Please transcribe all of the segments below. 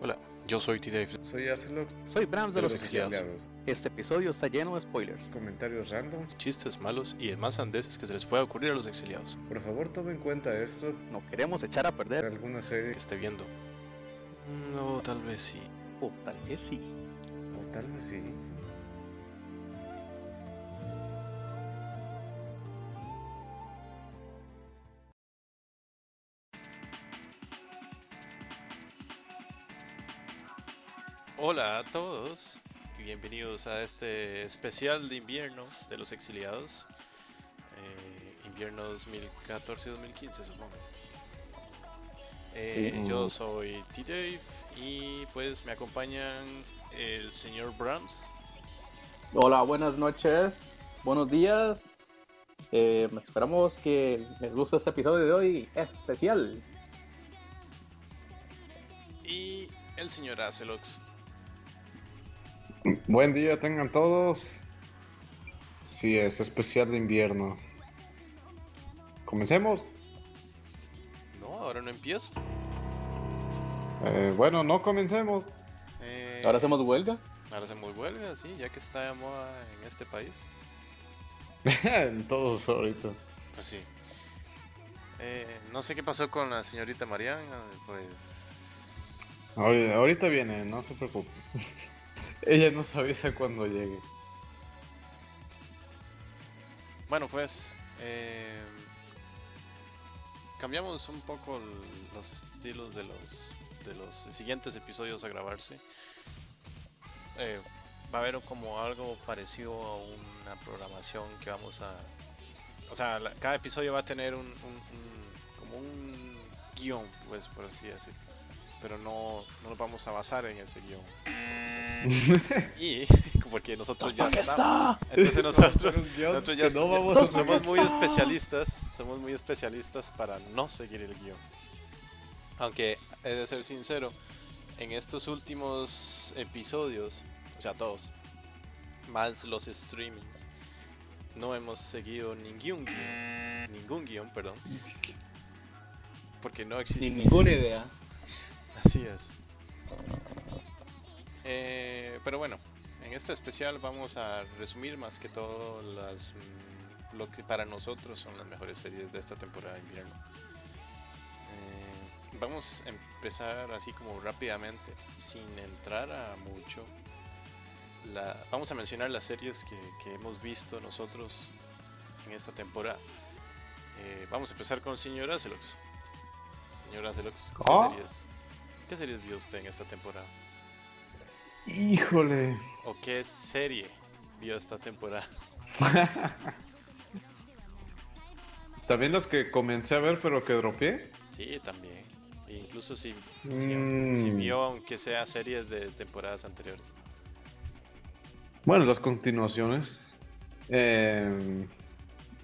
Hola, yo soy T-Dave. Soy Acelot. Soy Brams de, de los, exiliados. Este episodio está lleno de spoilers. Comentarios random. Chistes malos y demás andeses que se les pueda ocurrir a los exiliados. Por favor, tome en cuenta esto. No queremos echar a perder alguna serie que esté viendo. No, tal vez sí. O tal vez sí. O tal vez sí. Hola a todos y bienvenidos a este especial de invierno de los exiliados. Eh, invierno 2014-2015 supongo. Eh, Sí. Yo soy T-Dave y pues me acompañan el señor Brahms. Hola, buenas noches, buenos días. Eh, esperamos que les guste este episodio de hoy especial. y el señor Acelox. Buen día tengan todos. Sí, es especial de invierno. Comencemos. No, ahora no empiezo. Eh, bueno, no comencemos. Eh, Ahora hacemos huelga. ahora hacemos huelga, sí, ya que está de moda en este país. en todos ahorita. Pues sí. Eh, no sé qué pasó con la señorita Mariana, pues... Ahorita, ahorita viene, no se preocupe. Ella nos avisa cuando llegue. Bueno, pues... eh, cambiamos un poco los estilos de los, de los siguientes episodios a grabarse. Eh, va a haber como algo parecido a una programación que vamos a... O sea, la- cada episodio va a tener un, un- un- como un guion, pues por así decirlo. Pero no, no nos vamos a basar en ese guion. Y porque nosotros ya ¿Dónde estamos. Entonces nosotros, nosotros ya, no vamos somos muy está. especialistas, somos muy especialistas para no seguir el guion. Aunque he de ser sincero, en estos últimos episodios, o sea todos, más los streamings, no hemos seguido ningún guion, ningún guion, perdón, porque no existe. Ninguna idea. Así es. Eh, pero bueno, en este especial vamos a resumir más que todo las, mm, lo que para nosotros son las mejores series de esta temporada de invierno. Eh, vamos a empezar así como rápidamente, sin entrar a mucho. La, vamos a mencionar las series que, que hemos visto nosotros en esta temporada. Eh, vamos a empezar con Señor Acelox. Señor Acelox, ¿qué series? ¿Qué series vio usted en esta temporada? Híjole. ¿O qué serie vio esta temporada? También las que comencé a ver pero que dropeé. Sí, también. E incluso si, si- Mm. si vio, aunque sea series de temporadas anteriores. Bueno, las continuaciones. Eh,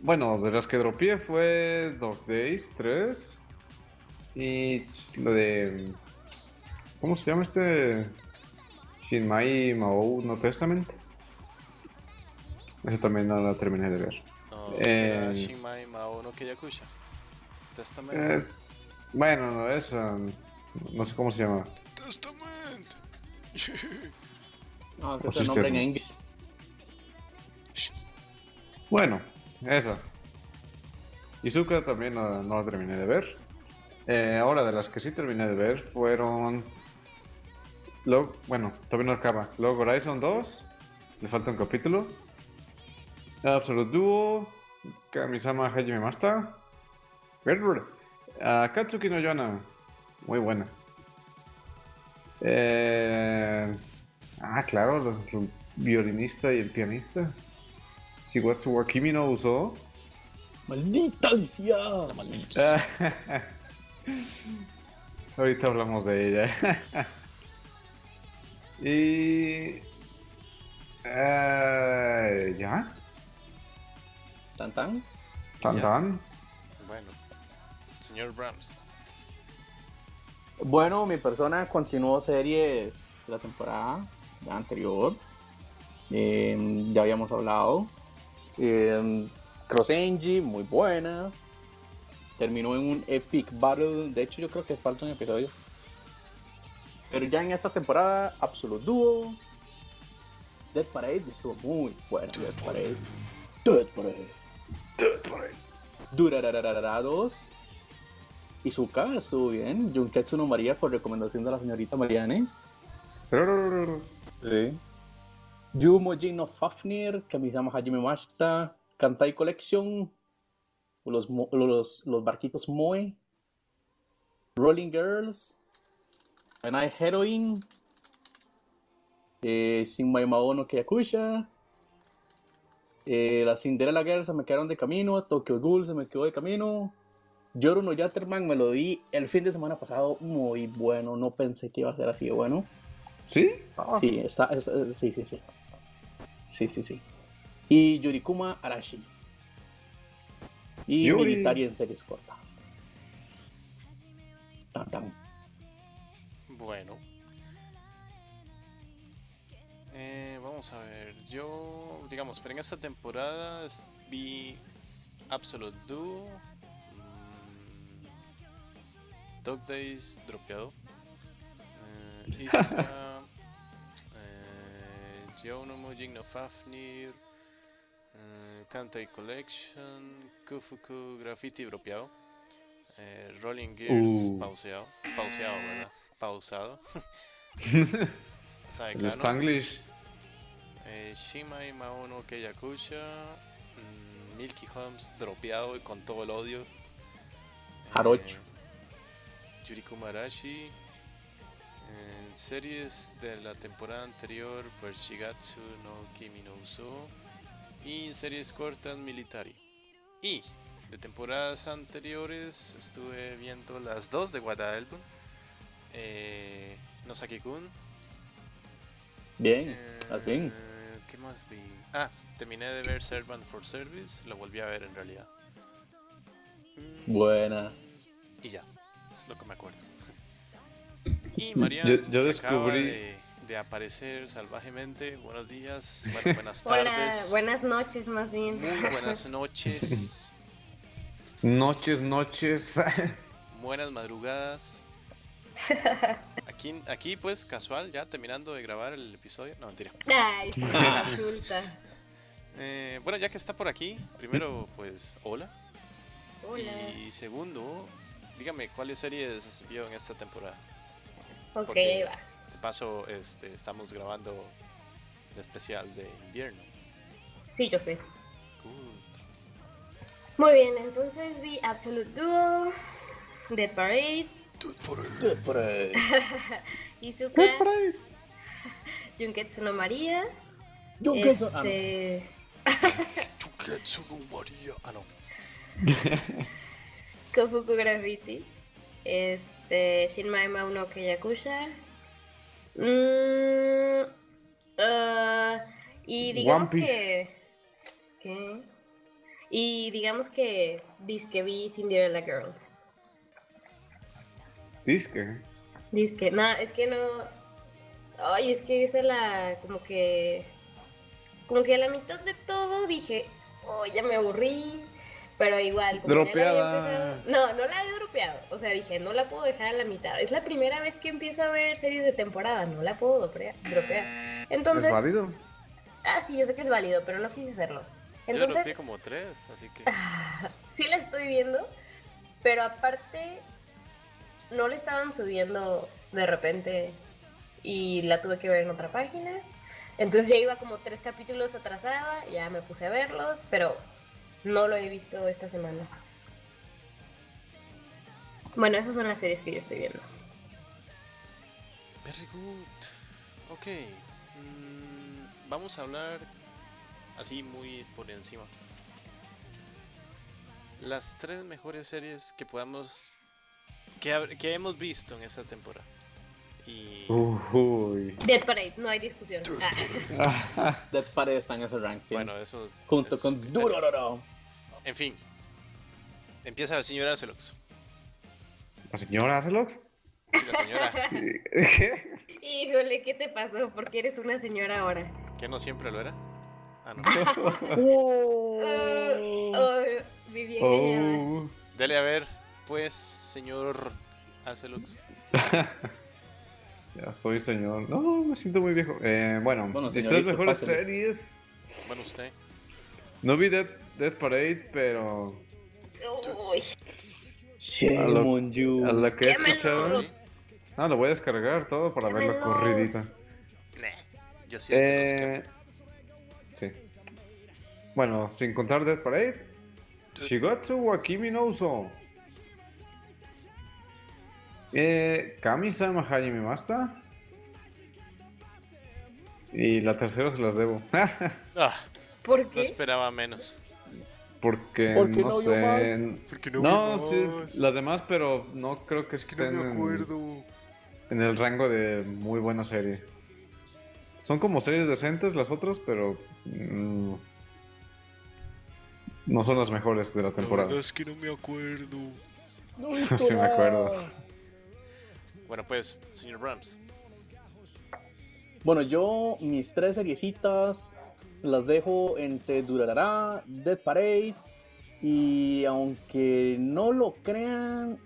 bueno, de las que dropeé fue Dog Days 3. Y lo de. ¿Cómo se llama este? Shinmai Mao No Testament. Esa también no la terminé de ver. No, Eh, Shinmai Mao no Keyakusha. Testament. Eh, bueno, no, esa. No sé cómo se llama. Testament. No, que es el nombre en inglés. Bueno, esa. Izuka también no, no la terminé de ver. Eh, ahora, de las que sí terminé de ver fueron. Log, bueno, todavía no acaba. Log Horizon 2. Le falta un capítulo. Absolute Duo. Kamisama Hajime Masta. Berber. ah, Katsuki no Yona. Muy buena. Eh, ah, claro, el, el violinista y el pianista. Shigatsu wa Kimi no Uso. ¡Maldita! La maldita. Ah, Ahorita hablamos de ella. y. eh, ¿Ya? ¿Tan tan? ¿Tan Ya. tan? Bueno, señor Brahms. Bueno, mi persona continuó series de la temporada anterior. Eh, ya habíamos hablado. Eh, Cross Engine, muy buena. Terminó en un epic battle. De hecho, yo creo que falta un episodio. Pero ya en esta temporada, Absolute Duo, Dead Parade estuvo muy bueno. Dead Parade. Dead Parade. Dead Parade. Durarararara 2. Izuka estuvo bien. Junketsu no María por recomendación de la señorita Mariane. Sí. Yumojin no Fafnir, Kamisama Hajime Mashita, Kantai Collection, los, los, los barquitos Moe, Rolling Girls, Anai Heroine, eh, Shinmai Maono Keyakusha, eh, la Cinderella Girls se me quedaron de camino, Tokyo Ghoul se me quedó de camino, Yoru no Yatterman me lo di el fin de semana pasado muy bueno, no pensé que iba a ser así de bueno. ¿Sí? Sí, está, es- es- sí, sí, sí. Sí, sí, sí. Y Yurikuma Arashi. Y Yuri. Military en series cortas. Tan, tan. Bueno. Eh, vamos a ver. Yo, digamos, pero en esta temporada vi Absolute Duo, mm, Dog Days dropeado, eh, Izuka, eh, Yo no Mujin no Fafnir, eh, Kantai Collection, Kufuku Graffiti dropeado, eh, Rolling Gears Uh. pauseado, pauseado, ¿verdad? Pausado. El Spanglish. eh, Shimai Maono Keyakusha, mm, Milky Holmes dropeado y con todo el odio. Eh, Jarocho. Yuriko Marashi. En series de la temporada anterior, pues Shigatsu no Kimi no Uso. Y en series cortas, Military. Y de temporadas anteriores estuve viendo las dos de Album. Eh, Nosaki-kun. Bien, Eh, al fin. ¿Qué más vi? Ah, terminé de ver Servant for Service. Lo volví a ver en realidad. Mm, Buena. y ya, es lo que me acuerdo. Y María Yo- yo acaba descubrí- de, de aparecer salvajemente. Buenos días, bueno, buenas Hola, tardes. buenas noches más bien. Muy buenas noches, Noches, noches. buenas madrugadas. Aquí, aquí pues casual, ya terminando de grabar el episodio. No, mentira. Ay, sí, resulta. Eh, bueno, ya que está por aquí, primero pues hola. Hola. Y segundo, dígame cuáles series vio en esta temporada. Ok, porque- va. De paso, este, estamos grabando el especial de invierno. Sí, yo sé. Good. Muy bien, entonces vi Absolute Duo, Dead Parade, Dead Parade. Izuka, Dead Parade. Junketsu no María, Junketsu- ah, no. este... Ah, no. Kofuku Graffiti, este, Shinmai Mauno Keyakusha, mm, ah, y digamos que... ¿Qué? Y digamos que disque vi Cinderella Girls. Disque. Disque, no, es que no. Ay, es que esa la. Como que. Como que a la mitad de todo dije, oh, ya me aburrí. Pero igual, como ya la había Dropeada. empezado- No, no la he dropeado. O sea, dije, no la puedo dejar a la mitad. Es la primera vez que empiezo a ver series de temporada. No la puedo dropea- dropear. Entonces. ¿Es válido? Ah, sí, yo sé que es válido, pero no quise hacerlo. Yo Entonces, lo vi como tres, así que. sí la estoy viendo, pero aparte no le estaban subiendo de repente y la tuve que ver en otra página. Entonces ya iba como tres capítulos atrasada, ya me puse a verlos, pero no lo he visto esta semana. Bueno, esas son las series que yo estoy viendo. Very good. Ok. mm, vamos a hablar así muy por encima. Las tres mejores series que podamos. Hab- que hemos visto en esta temporada. Y. Uy. Dead Parade, no hay discusión. Ah, Dead Parade está en ese ranking. Bueno, eso. junto es con. Durororo. En fin. Empieza la señora Celox. ¿La señora Acelox? Sí, la señora. ¿Qué? híjole, ¿qué te pasó? Porque eres una señora ahora. que no siempre lo era. Ah, no. Oh, oh, viví engañada. Oh. Dele a ver, pues, señor Acelux. Ya soy señor. No, me siento muy viejo. Eh, bueno, Bueno, mis tres señorito, mejores series. Bueno, usted. No vi Dead, Dead Parade, pero Uy, Shame A lo- on you. a lo que he escuchado. Ah, lo voy a descargar todo para verlo corridita. Nah, Yo siento que los Eh, sí. Bueno, sin contar Dead Parade, Shigatsu wa Kimi no Uso. Eh, Kami-sama Hajime Masta. Y la tercera se las debo. Ah, ¿por no qué? esperaba menos. Porque ¿Por qué no, no sé. Porque No, sí, las demás, pero no creo que estén en- en el rango de muy buena serie. Son como series decentes las otras, pero mm, no son las mejores de la temporada. es que no me acuerdo. No Sí me acuerdo. Bueno, pues, señor Rams. Bueno, yo mis tres seriecitas las dejo entre Durarara, Dead Parade y aunque no lo crean,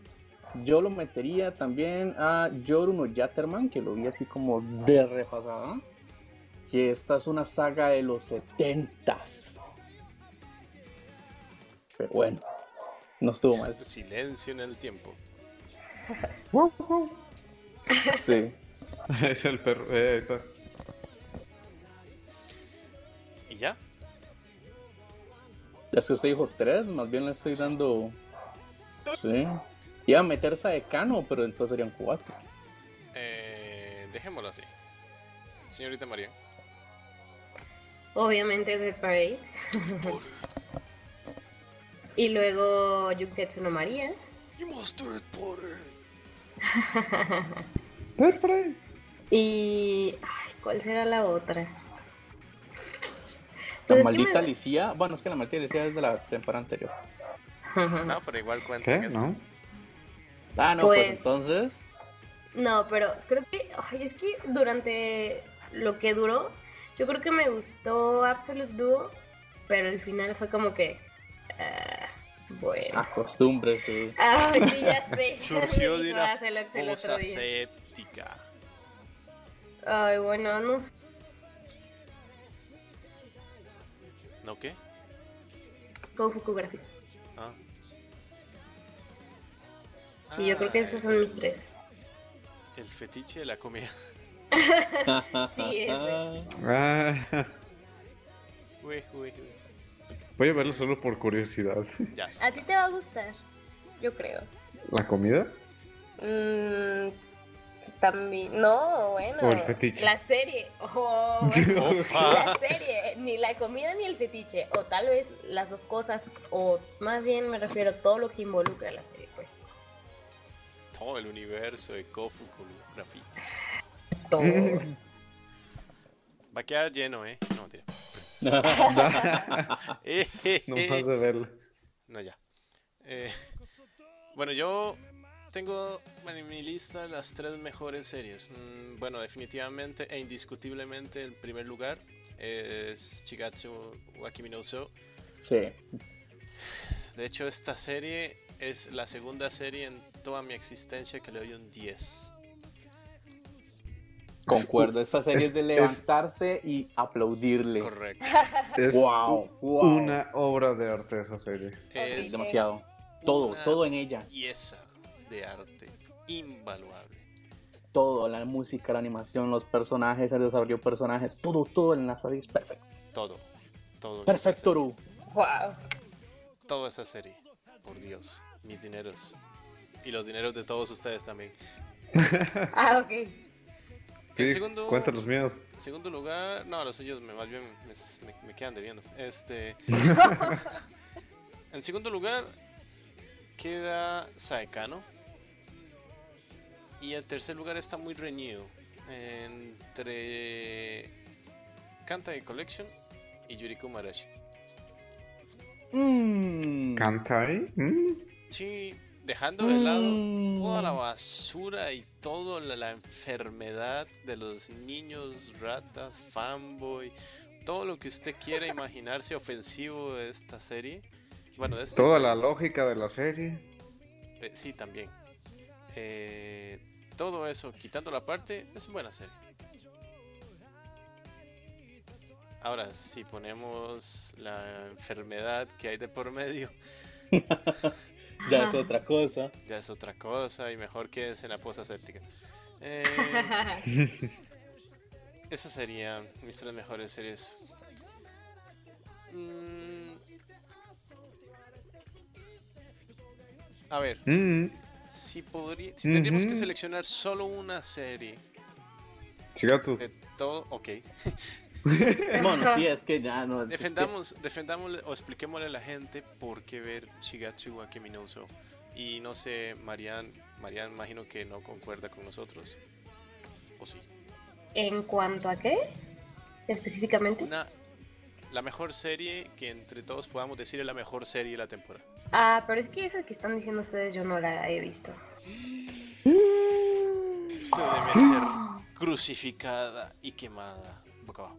yo lo metería también a Yoru no Yatterman, que lo vi así como de repasada, que esta es una saga de los 70s. Pero bueno, no estuvo mal. Silencio en el tiempo. Sí. es el perro. eh, está. ¿Y ya? Ya es que usted dijo tres, más bien le estoy dando. Sí. Iba a meterse a decano, pero entonces serían cuatro. Eh, dejémoslo así. Señorita María. Obviamente Dead Parade. y luego Yugetsu no María. Dead Parade. Y. Ay, ¿cuál será la otra? La Pues es que maldita me- Alicia. Bueno, es que la maldita Alicia es de la temporada anterior. No, pero igual cuenta. ¿No? Ah, no, pues, Pues- entonces. No, pero creo que. Ay, es que durante lo que duró, yo creo que me gustó Absolute Duo, pero el final fue como que. ah, bueno. Acostúmbrese. Ah, sí, ya sé. Surgió de una el Ay, bueno, no sé. ¿No qué? Con Fukugráfico. Ah. Sí, yo creo que esos son mis tres. El fetiche de la comida. Sí, ese. Ah, Uy, uy, uy. voy a verlo solo por curiosidad. Ya A ti te va a gustar, yo creo. ¿La comida? Mm, también, no, bueno. O el fetiche. La serie. Oh, la serie, ni la comida ni el fetiche. O tal vez las dos cosas. O más bien me refiero a todo lo que involucra la serie, pues. Todo el universo de Kofu con. Todo. Va a quedar lleno, ¿eh? No, mentira. Eh, eh, no eh. más de verlo. No, ya. Eh, bueno, yo tengo en mi lista las tres mejores series. Mm, bueno, definitivamente e indiscutiblemente el primer lugar es Chigatsu wa Kimi no Uso. Sí. De hecho, esta serie es la segunda serie en toda mi existencia que le doy un 10. Concuerdo. Esa serie es, es- de es- levantarse y aplaudirle. Correcto. Es Wow, wow. una obra de arte esa serie. Es Demasiado. Todo, todo en ella. pieza de arte invaluable. Todo, la música, la animación, los personajes, el desarrollo de personajes, todo, todo en la serie es perfecto. Todo. Todo. Perfecto, Ru. wow. Toda esa serie. Por Dios. Mis dineros. Y los dineros de todos ustedes también. Ah, ok. Sí, En segundo- cuenta los míos. En segundo lugar, no, los suyos me, más bien me, me- me quedan debiendo. Este. en segundo lugar queda Saekano. Y el tercer lugar está muy reñido entre Kantai Collection y Yuriko Marashi. Mm. ¿Kantai? ¿Mm? Sí, dejando de lado Mm. toda la basura y toda la, la enfermedad de los niños, ratas, fanboy, todo lo que usted quiera imaginarse ofensivo de esta serie. Bueno, de este Toda la lógica de la serie. Eh, sí, también. Eh, todo eso, quitando la parte, es buena serie. Ahora, si ponemos la enfermedad que hay de por medio, Ya es otra cosa. ya es otra cosa y mejor que es en la posa séptica. Eh, esas serían mis tres mejores series. Mm. A ver, Mm, si, podría, si tendríamos que seleccionar solo una serie Shigatsu. de todo, ok. Bueno, sí, es que ya no. es que- Defendamos, defendámosle o expliquémosle a la gente por qué ver Shigatsu wa Kimi no Uso. Y no sé, Marian, Marian imagino que no concuerda con nosotros. ¿O sí? ¿En cuanto a qué? Específicamente. Una, la mejor serie que entre todos podamos decir es la mejor serie de la temporada. Ah, pero es que esa que están diciendo ustedes yo no la he visto. Debe ser crucificada y quemada. Boca abajo.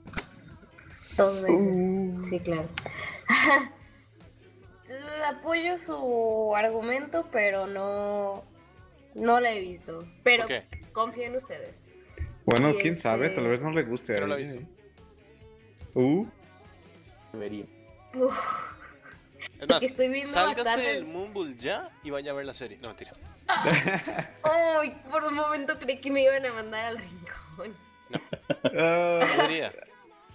Dos veces. Uh. Sí, claro. Apoyo su argumento, pero no. No la he visto. Pero ¿Por qué? confío en ustedes. Bueno, Y quién sabe, este- tal vez no le guste. A la he visto. ¿eh? Uh, Debería. Uf, Es más, estoy viendo sálgase bastantes- del Mumble ya y vaya a ver la serie. No, mentira. Ay, por un momento creí que me iban a mandar al rincón. ah, Podría,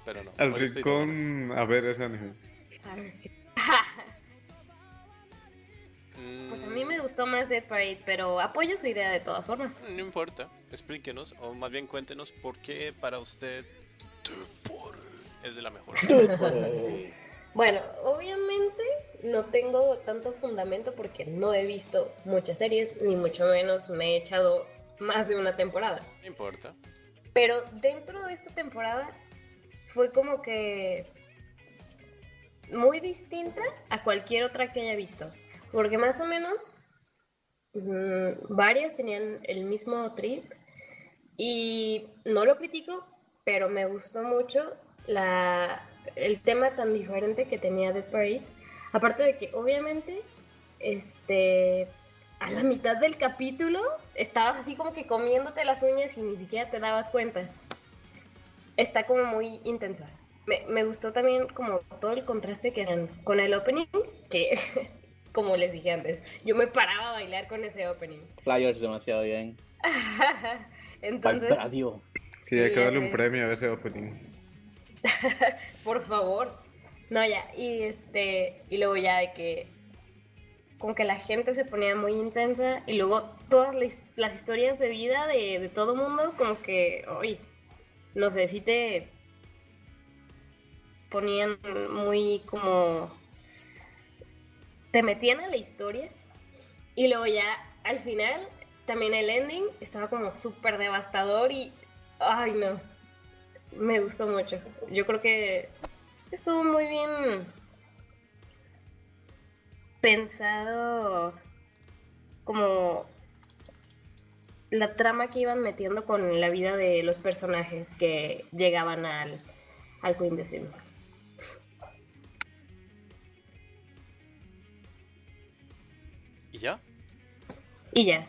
pero no. al rincón a ver ese anime. A ver Mm, Pues a mí me gustó más Dead Parade, pero apoyo su idea de todas formas. No importa, explíquenos, o más bien cuéntenos por qué para usted Dead Parade es de la mejor. Bueno, obviamente no tengo tanto fundamento porque no he visto muchas series, ni mucho menos me he echado más de una temporada. No importa. Pero dentro de esta temporada fue como que muy distinta a cualquier otra que haya visto. Porque más o menos mm, varias tenían el mismo trip y no lo critico, pero me gustó mucho la, el tema tan diferente que tenía Dead Parade. Aparte de que obviamente este a la mitad del capítulo estabas así como que comiéndote las uñas y ni siquiera te dabas cuenta. Está como muy intensa. Me, me gustó también como todo el contraste que dan con el opening, que como les dije antes, yo me paraba a bailar con ese opening. Flyers demasiado bien. Entonces, Radio. Sí, hay que darle un premio a ese opening. por favor. No, ya, y este, y luego ya de que como que la gente se ponía muy intensa y luego todas las, las historias de vida de, de todo mundo como que, oye, no sé, si te ponían muy como... te metían a la historia y luego ya al final también el ending estaba como súper devastador y... Ay, no. Me gustó mucho. Yo creo que estuvo muy bien pensado como la trama que iban metiendo con la vida de los personajes que llegaban al, al Queen de Sim. ¿Y ya? Y ya.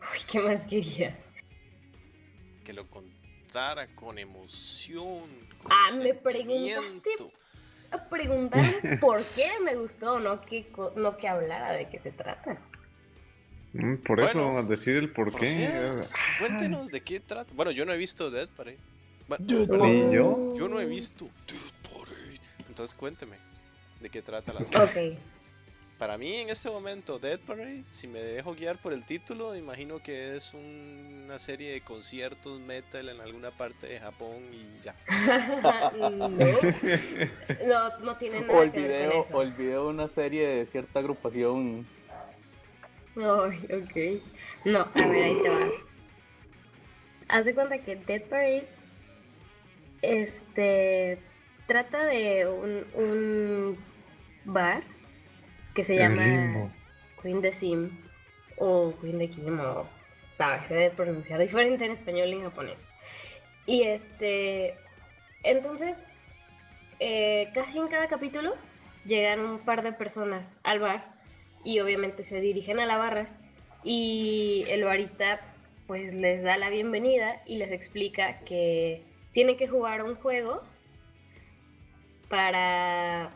Uy, ¿qué más querías? Con emoción. Con Ah, me preguntaste preguntarme por qué me gustó, no que, co- no que hablara de qué se trata. Mm, Por Bueno, eso, al decir el por qué. Cuéntenos de qué trata. Bueno, yo no he visto Dead Parade. Bueno, ¿Ni yo? yo no he visto Dead Parade. Entonces cuénteme de qué trata la serie. Ok. Para mí en este momento Dead Parade, si me dejo guiar por el título, imagino que es un- una serie de conciertos metal en alguna parte de Japón y ya. no. no, no tiene nada O el que ver con o eso. el video de una serie de cierta agrupación. Ay, ok. No, a ver, ahí te va. Haz de cuenta que Dead Parade este trata de un, un bar que se llama limbo. Queen de Sim o Queen de Kim o sabes, se debe pronunciar diferente en español y en japonés. Y este entonces eh, casi en cada capítulo llegan un par de personas al bar y obviamente se dirigen a la barra y el barista pues les da la bienvenida y les explica que tienen que jugar un juego para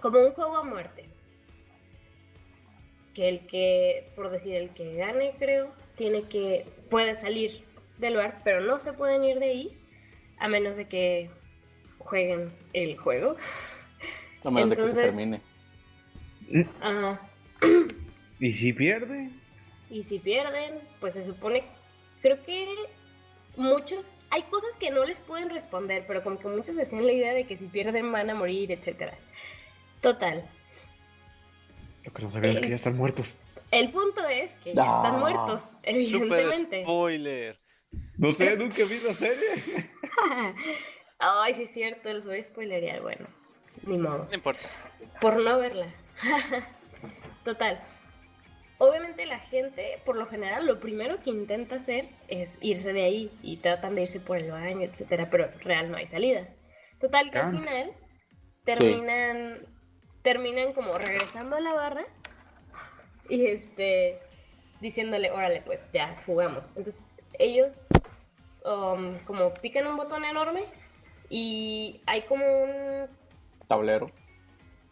como un juego a muerte. Que el que, por decir, el que gane, creo, tiene que, puede salir del bar, pero no se pueden ir de ahí a menos de que jueguen el juego. A menos de que se Entonces- termine. Ajá. ¿Y si pierde? Y si pierden, pues se supone, creo que muchos, hay cosas que no les pueden responder, pero como que muchos decían la idea de que si pierden van a morir, etcétera. Total. Lo que no sabía es que ya están muertos. El punto es que ya Ah. están muertos, Super evidentemente. spoiler. No sé, nunca vi la serie. Ay, sí es cierto, los voy a spoilerear, bueno, ni modo. No importa. por no verla. Total. Obviamente la gente, por lo general, lo primero que intenta hacer es irse de ahí y tratan de irse por el baño, etcétera, pero real no hay salida. Total que al final terminan terminan como regresando a la barra y este diciéndole, "Órale, pues ya jugamos." Entonces, ellos um, como pican un botón enorme y hay como un Tablero.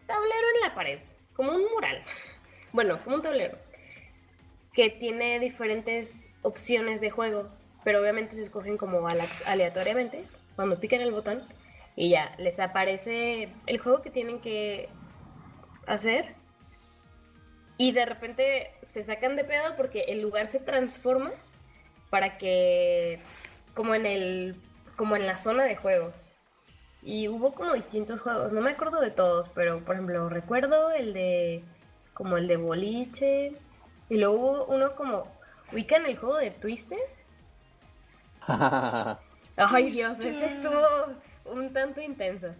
tablero en la pared, como un mural. Bueno, como un tablero. Que tiene diferentes opciones de juego, pero obviamente se escogen como aleatoriamente cuando pican el botón y ya les aparece el juego que tienen que hacer y de repente se sacan de pedo porque el lugar se transforma para que como en el como en la zona de juego. Y hubo como distintos juegos, no me acuerdo de todos, pero por ejemplo recuerdo el de como el de boliche y luego hubo uno como ubican el juego de Twister. Ay Dios, ese estuvo un tanto intenso.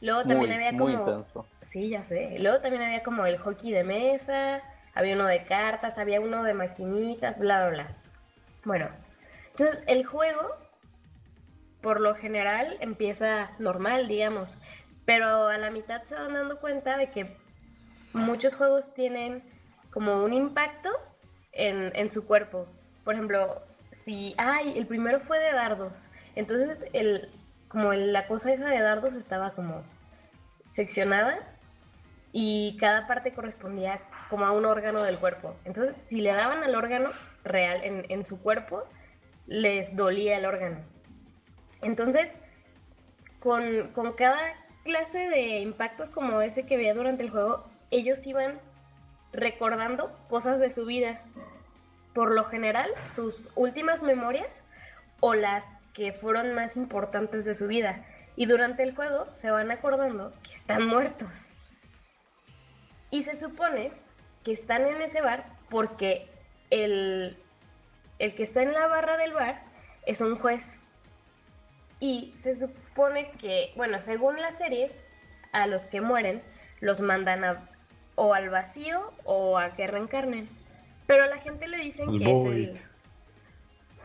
Luego también muy, había muy como intenso. Sí, ya sé. Luego también había como el hockey de mesa, había uno de cartas, había uno de maquinitas, bla, bla, bla. Bueno, entonces el juego, por lo general, empieza normal, digamos, pero a la mitad se van dando cuenta de que muchos juegos tienen como un impacto en, en su cuerpo. Por ejemplo, si, ay, el primero fue de dardos, entonces el, como la cosa esa de dardos estaba como seccionada y cada parte correspondía como a un órgano del cuerpo. Entonces, si le daban al órgano real en, en su cuerpo, les dolía el órgano. Entonces, con, con cada clase de impactos como ese que veía durante el juego, ellos iban recordando cosas de su vida. Por lo general, sus últimas memorias o las que fueron más importantes de su vida. Y durante el juego se van acordando que están muertos. Y se supone que están en ese bar porque el, el que está en la barra del bar es un juez. Y se supone que, bueno, según la serie, a los que mueren los mandan a, o al vacío o a que reencarnen. Pero a la gente le dicen que es el...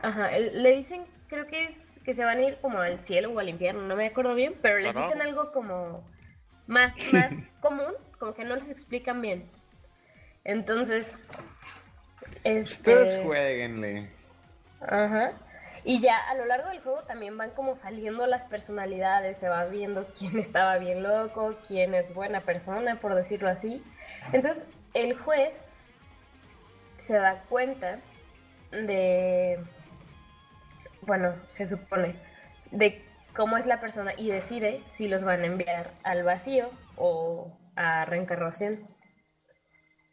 Ajá, le dicen, creo que es que se van a ir como al cielo o al infierno, no me acuerdo bien, pero les dicen algo como más, más común, como que no les explican bien. Entonces, Ustedes este, jueguenle. Ajá. Y ya a lo largo del juego también van como saliendo las personalidades, se va viendo quién estaba bien loco, quién es buena persona, por decirlo así. Entonces, el juez se da cuenta de, bueno, se supone, de cómo es la persona y decide si los van a enviar al vacío o a reencarnación.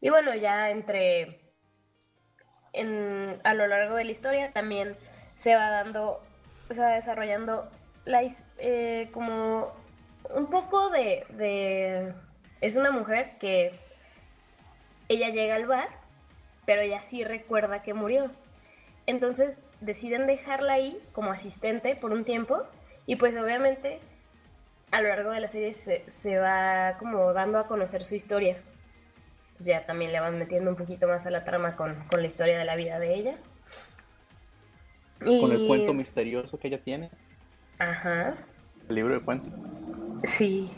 Y bueno, ya entre en- a lo largo de la historia también se va dando, se va desarrollando la, eh, como un poco de, de... Es una mujer que ella llega al bar, pero ella sí recuerda que murió. Entonces deciden dejarla ahí como asistente por un tiempo y pues obviamente a lo largo de la serie se, se va como dando a conocer su historia. Entonces ya también le van metiendo un poquito más a la trama con, con la historia de la vida de ella. Con el cuento misterioso que ella tiene. Ajá, El libro de cuentos. sí.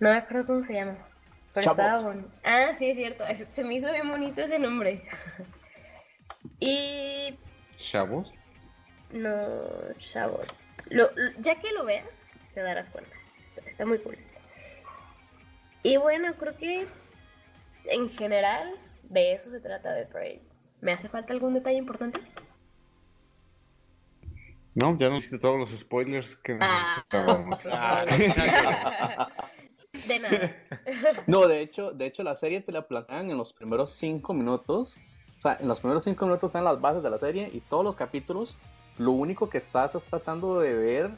No me acuerdo cómo se llama. Pero Chabot. estaba bonito. Ah, sí, es cierto. Se me hizo bien bonito ese nombre. y chavos. No, chavos. Lo, lo- ya que lo veas, te darás cuenta. Está, está muy cool. Y bueno, creo que en general de eso se trata de Prey. ¿Me hace falta algún detalle importante? No, ya no hiciste todos los spoilers que necesitábamos. Ah, de nada. No, de hecho, de hecho la serie te la plantean en los primeros cinco minutos. Sea, en los primeros cinco minutos están las bases de la serie y todos los capítulos, lo único que estás es tratando de ver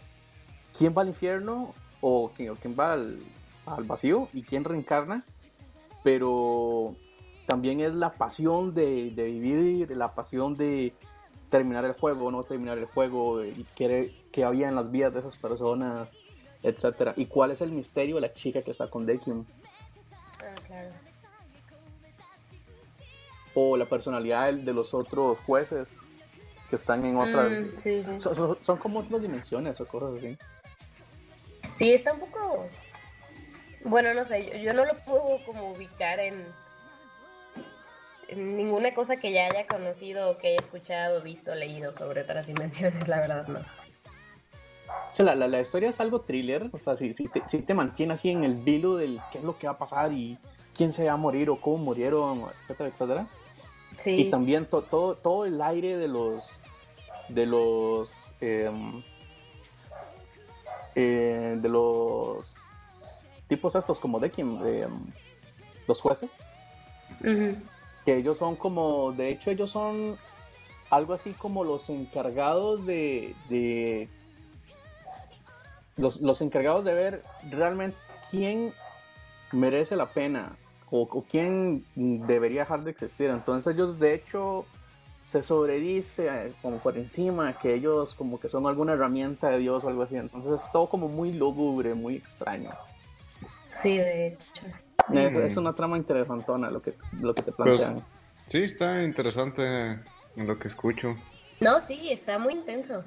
quién va al infierno o quién, o quién va al, al vacío y quién reencarna. Pero también es la pasión de, de vivir, la pasión de terminar el juego, no terminar el juego, y qué, qué había en las vidas de esas personas, etcétera. Y cuál es el misterio de la chica que está con Dekium. Ah, claro. O la personalidad de los otros jueces que están en otras. Mm, sí, sí. Son, son- como otras dimensiones o cosas así. Sí, está un poco. Bueno, no sé, yo, yo no lo puedo como ubicar en, en ninguna cosa que ya haya conocido, o que haya escuchado, visto, leído sobre otras dimensiones, la verdad, no. O sea, la, la- la historia es algo thriller, o sea, si, si, te, sí te mantiene así en el vilo del qué es lo que va a pasar y quién se va a morir o cómo murieron, etcétera, etcétera. Sí. Y también to- todo, todo el aire de los de los em, eh, de los tipos estos como de quién los jueces. Que ellos son como, de hecho ellos son algo así como los encargados de, de los, los encargados de ver realmente quién merece la pena o, o quién debería dejar de existir. Entonces ellos de hecho se sobredice eh, como por encima que ellos como que son alguna herramienta de Dios o algo así. Entonces es todo como muy lúgubre, muy extraño. Sí, de hecho. Es, Mm. es una trama interesantona lo que, lo que te Pues- plantean. Sí, está interesante lo que escucho. No, sí, está muy intenso.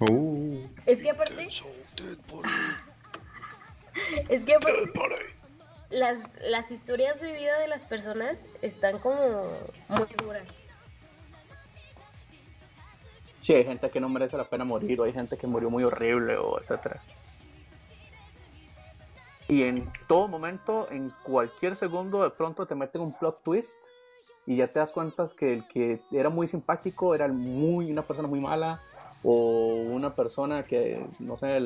Uh, Es que aparte, es que aparte, las, las historias de vida de las personas están como muy duras. Sí, hay gente que no merece la pena morir, o hay gente que murió muy horrible, o etcétera. Y en todo momento, en cualquier segundo, de pronto te meten un plot twist y ya te das cuenta que el que era muy simpático era muy una persona muy mala o una persona que, no sé,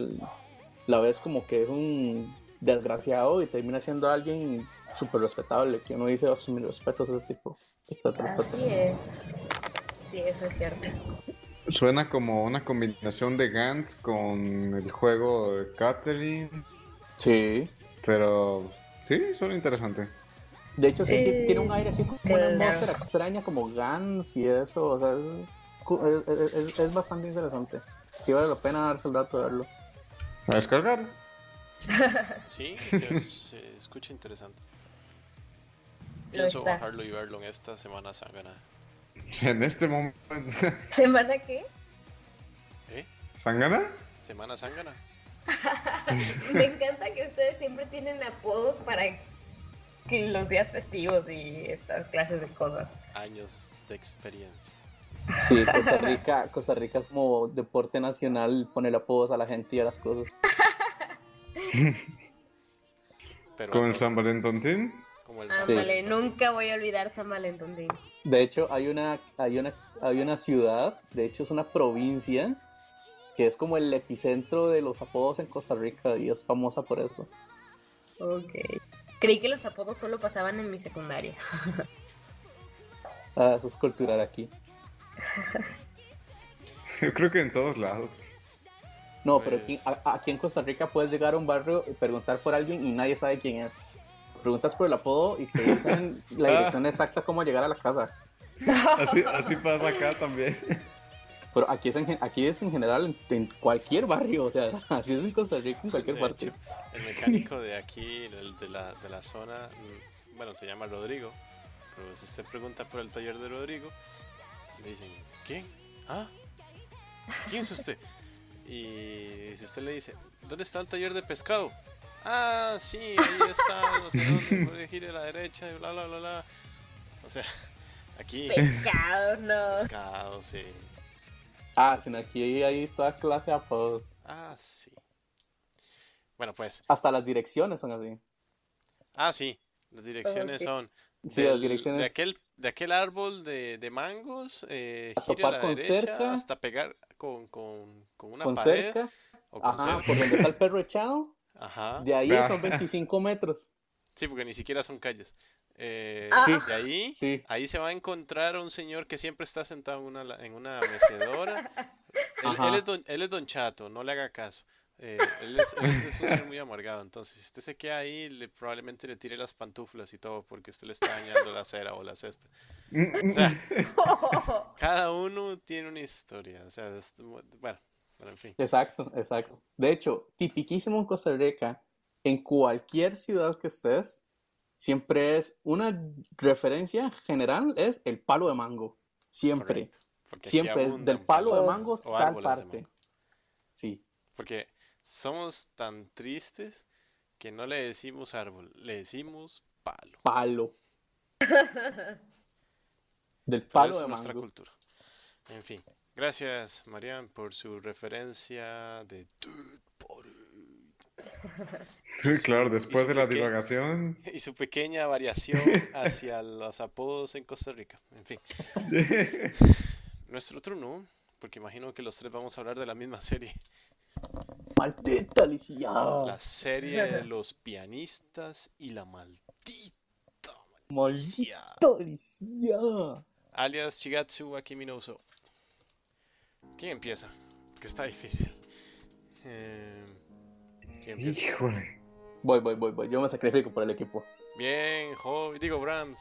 la ves como que es un desgraciado y termina siendo alguien súper respetable, que uno dice, oh, mis respetos a ese tipo, etcétera, Así etcétera. es. Sí, eso es cierto. suena como una combinación de Gantz con el juego de Catherine, Sí. pero sí, suena interesante. De hecho, sí, Sí. ti- tiene un aire así como una atmósfera extraña, como Gans y eso. O sea, es, cu- es, es- es bastante interesante. Sí vale la pena darse el dato de verlo. A descargar. Sí, se, se escucha interesante. Pienso está. bajarlo y verlo en esta semana sangana. En este momento. ¿Semana qué? ¿Eh? ¿Sangana? ¿Semana sangana? Me encanta que ustedes siempre tienen apodos para que los días festivos y estas clases de cosas. Años de experiencia. Sí, Costa Rica, Costa Rica es como deporte nacional, poner apodos a la gente y a las cosas. Pero ¿Con el San Valentín? como el Ah, San Valentín. nunca voy a olvidar San Valentín. De hecho, hay una, hay una, hay una ciudad, de hecho es una provincia, que es como el epicentro de los apodos en Costa Rica y es famosa por eso. Ok. Creí que los apodos solo pasaban en mi secundaria. Ah, eso es cultural aquí. Yo creo que en todos lados. No, pero aquí, Pues- a- aquí en Costa Rica puedes llegar a un barrio y preguntar por alguien y nadie sabe quién es. Preguntas por el apodo y te dicen la dirección exacta cómo llegar a la casa. Así, así pasa acá también. Pero aquí es en, gen- aquí es en general en, en cualquier barrio, o sea, así es en Costa Rica, en cualquier hecho, el mecánico de aquí, el de la, de la zona, mm, bueno, se llama Rodrigo, pero si usted pregunta por el taller de Rodrigo, le dicen, ¿quién? ¿Ah? ¿Quién es usted? Y si usted le dice, ¿dónde está el taller de pescado? Ah, sí, ahí está, no sé dónde, puede gire a la derecha y bla, bla, bla, bla. O sea, Aquí, Pescado, no. pescado, sí. Ah, sino aquí hay toda clase de apodos. Ah, sí. Bueno, pues. Hasta las direcciones son así. Ah, sí. Las direcciones son Sí, las direcciones. de aquel de aquel árbol de, de mangos, eh, A gire a topar la con derecha cerca. hasta pegar con, con, con una con pared cerca. o con Ajá, cerca. por donde está el perro echado. Ajá. De ahí Ah. son 25 metros. Sí, porque ni siquiera son calles. Eh, Ah. Sí. De ahí, Sí. ahí se va a encontrar un señor que siempre está sentado en una, la- en una mecedora. Él, él es don, él es don Chato, no le haga caso. Eh, él, es, él es- es un ser muy amargado, entonces si usted se queda ahí, le, probablemente le tire las pantuflas y todo porque usted le está dañando la acera o la césped. O sea, cada uno tiene una historia, o sea, es- bueno, bueno, en fin. Exacto, exacto. De hecho, tipiquísimo en Costa Rica, en cualquier ciudad que estés, siempre es una referencia general, es el palo de mango. Siempre. Correcto, Siempre es del palo de mango tal árboles de parte. mango. Sí, Porque somos tan tristes que no le decimos árbol, le decimos palo. palo. Del palo es de nuestra mango. cultura. En fin, gracias Marian por su referencia de Dude Parade. Sí, claro, después de la peque- divagación. y su pequeña variación hacia los apodos en Costa Rica. En fin, nuestro turno, porque imagino que los tres vamos a hablar de la misma serie. Maldita Alicia. La serie de los pianistas y la maldita Maldita. Alicia. alias Shigatsu wa Kimi no Uso. ¿Quién empieza? Porque está difícil. Eh, ¿Quién empieza? Híjole. Voy, voy, voy, voy. Yo me sacrifico por el equipo. Bien, Hobby, digo Brahms.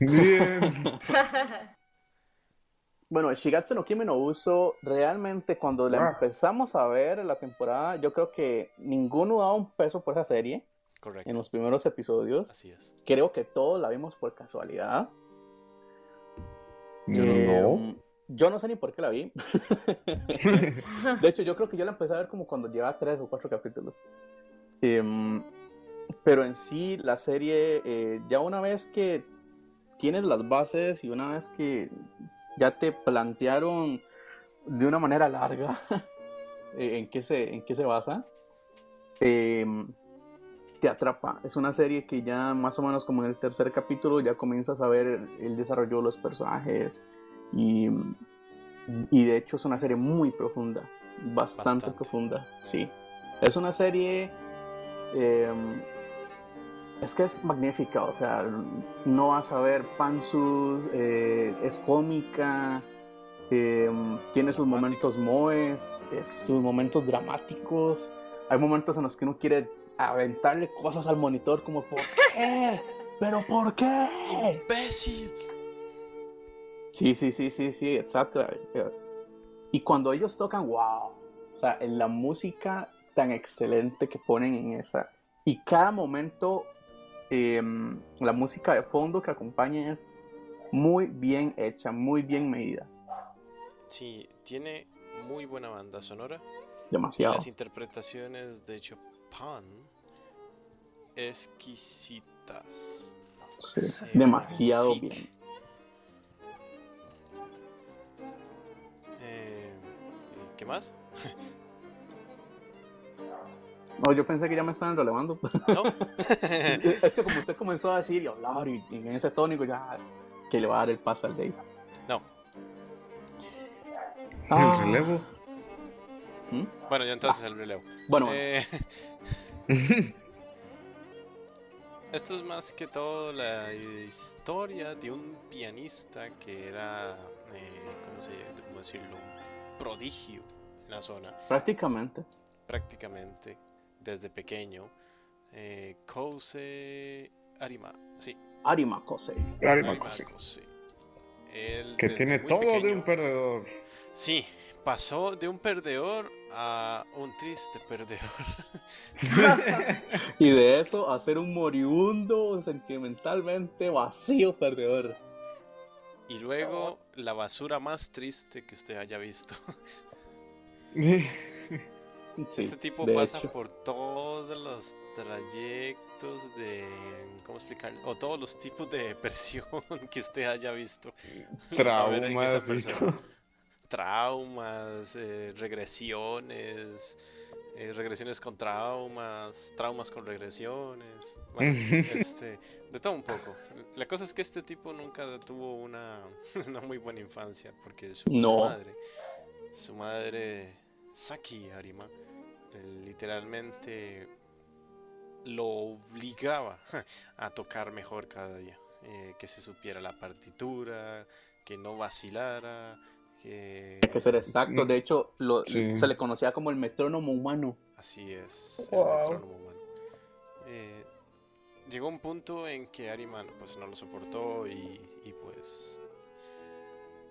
Bien. Bueno, Shigatsu no Kimi no Uso, realmente cuando la Ah. empezamos a ver la temporada, yo creo que ninguno daba un peso por esa serie Correcto. en los primeros episodios. Así es. Creo que todos la vimos por casualidad. Yo Eh, no. Yo no sé ni por qué la vi. De hecho, yo creo que yo la empecé a ver como cuando llevaba tres o cuatro capítulos. Em, pero en sí, la serie, eh, ya una vez que tienes las bases y una vez que ya te plantearon de una manera larga eh, en, qué se, en qué se basa, em, te atrapa. Es una serie que ya más o menos como en el tercer capítulo ya comienzas a ver el, el desarrollo de los personajes y, y de hecho es una serie muy profunda, bastante, Bastante. profunda, sí. Es una serie, eh, es que es magnífica, o sea, no vas a ver pansus, eh, es cómica, eh, tiene sus momentos moes, es- sus momentos dramáticos, hay momentos en los que uno quiere aventarle cosas al monitor como ¿por qué? ¿Pero por qué? ¡Imbécil! Sí, sí, sí, sí, sí, exacto. Y cuando ellos tocan, wow. O sea, en la música tan excelente que ponen en esa. Y cada momento, em, la música de fondo que acompaña es muy bien hecha, muy bien medida. Sí, tiene muy buena banda sonora. Demasiado. las interpretaciones de Chopin exquisitas. Sí, demasiado bien. Eh, ¿Qué más? No, yo pensé que ya me estaban relevando. ¿No? es que como usted comenzó a decir y hablar y, y en ese tónico ya que le va a dar el paso al Dave. no. Ah. El relevo. ¿Mm? Bueno, ya entonces el relevo. Bueno, Eh, esto es más que todo la historia de un pianista que era, eh, ¿cómo, se, cómo decirlo? Un prodigio en la zona, prácticamente. prácticamente desde pequeño. Eh, Kousei Arima, sí, Arima Kosei. Arima. Él Que tiene todo de un perdedor. Sí, pasó de un perdedor a un triste perdedor. Y de eso a ser un moribundo sentimentalmente vacío perdedor. Y luego la basura más triste que usted haya visto. Sí, este tipo pasa hecho. por todos los trayectos de. ¿Cómo explicar? O todos los tipos de depresión que usted haya visto. Traumas. Traumas, eh, regresiones, eh, regresiones con traumas, traumas con regresiones. Bueno, este, de todo un poco. La cosa es que este tipo nunca tuvo una, una muy buena infancia porque su No. madre, su madre Saki Arima, literalmente lo obligaba a tocar mejor cada día, eh, que se supiera la partitura, que no vacilara, que Hay que ser exacto. De hecho, lo- Sí. se le conocía como el metrónomo humano. Así es, el Wow. metrónomo humano. Eh, llegó un punto en que Ariman pues no lo soportó y, y, pues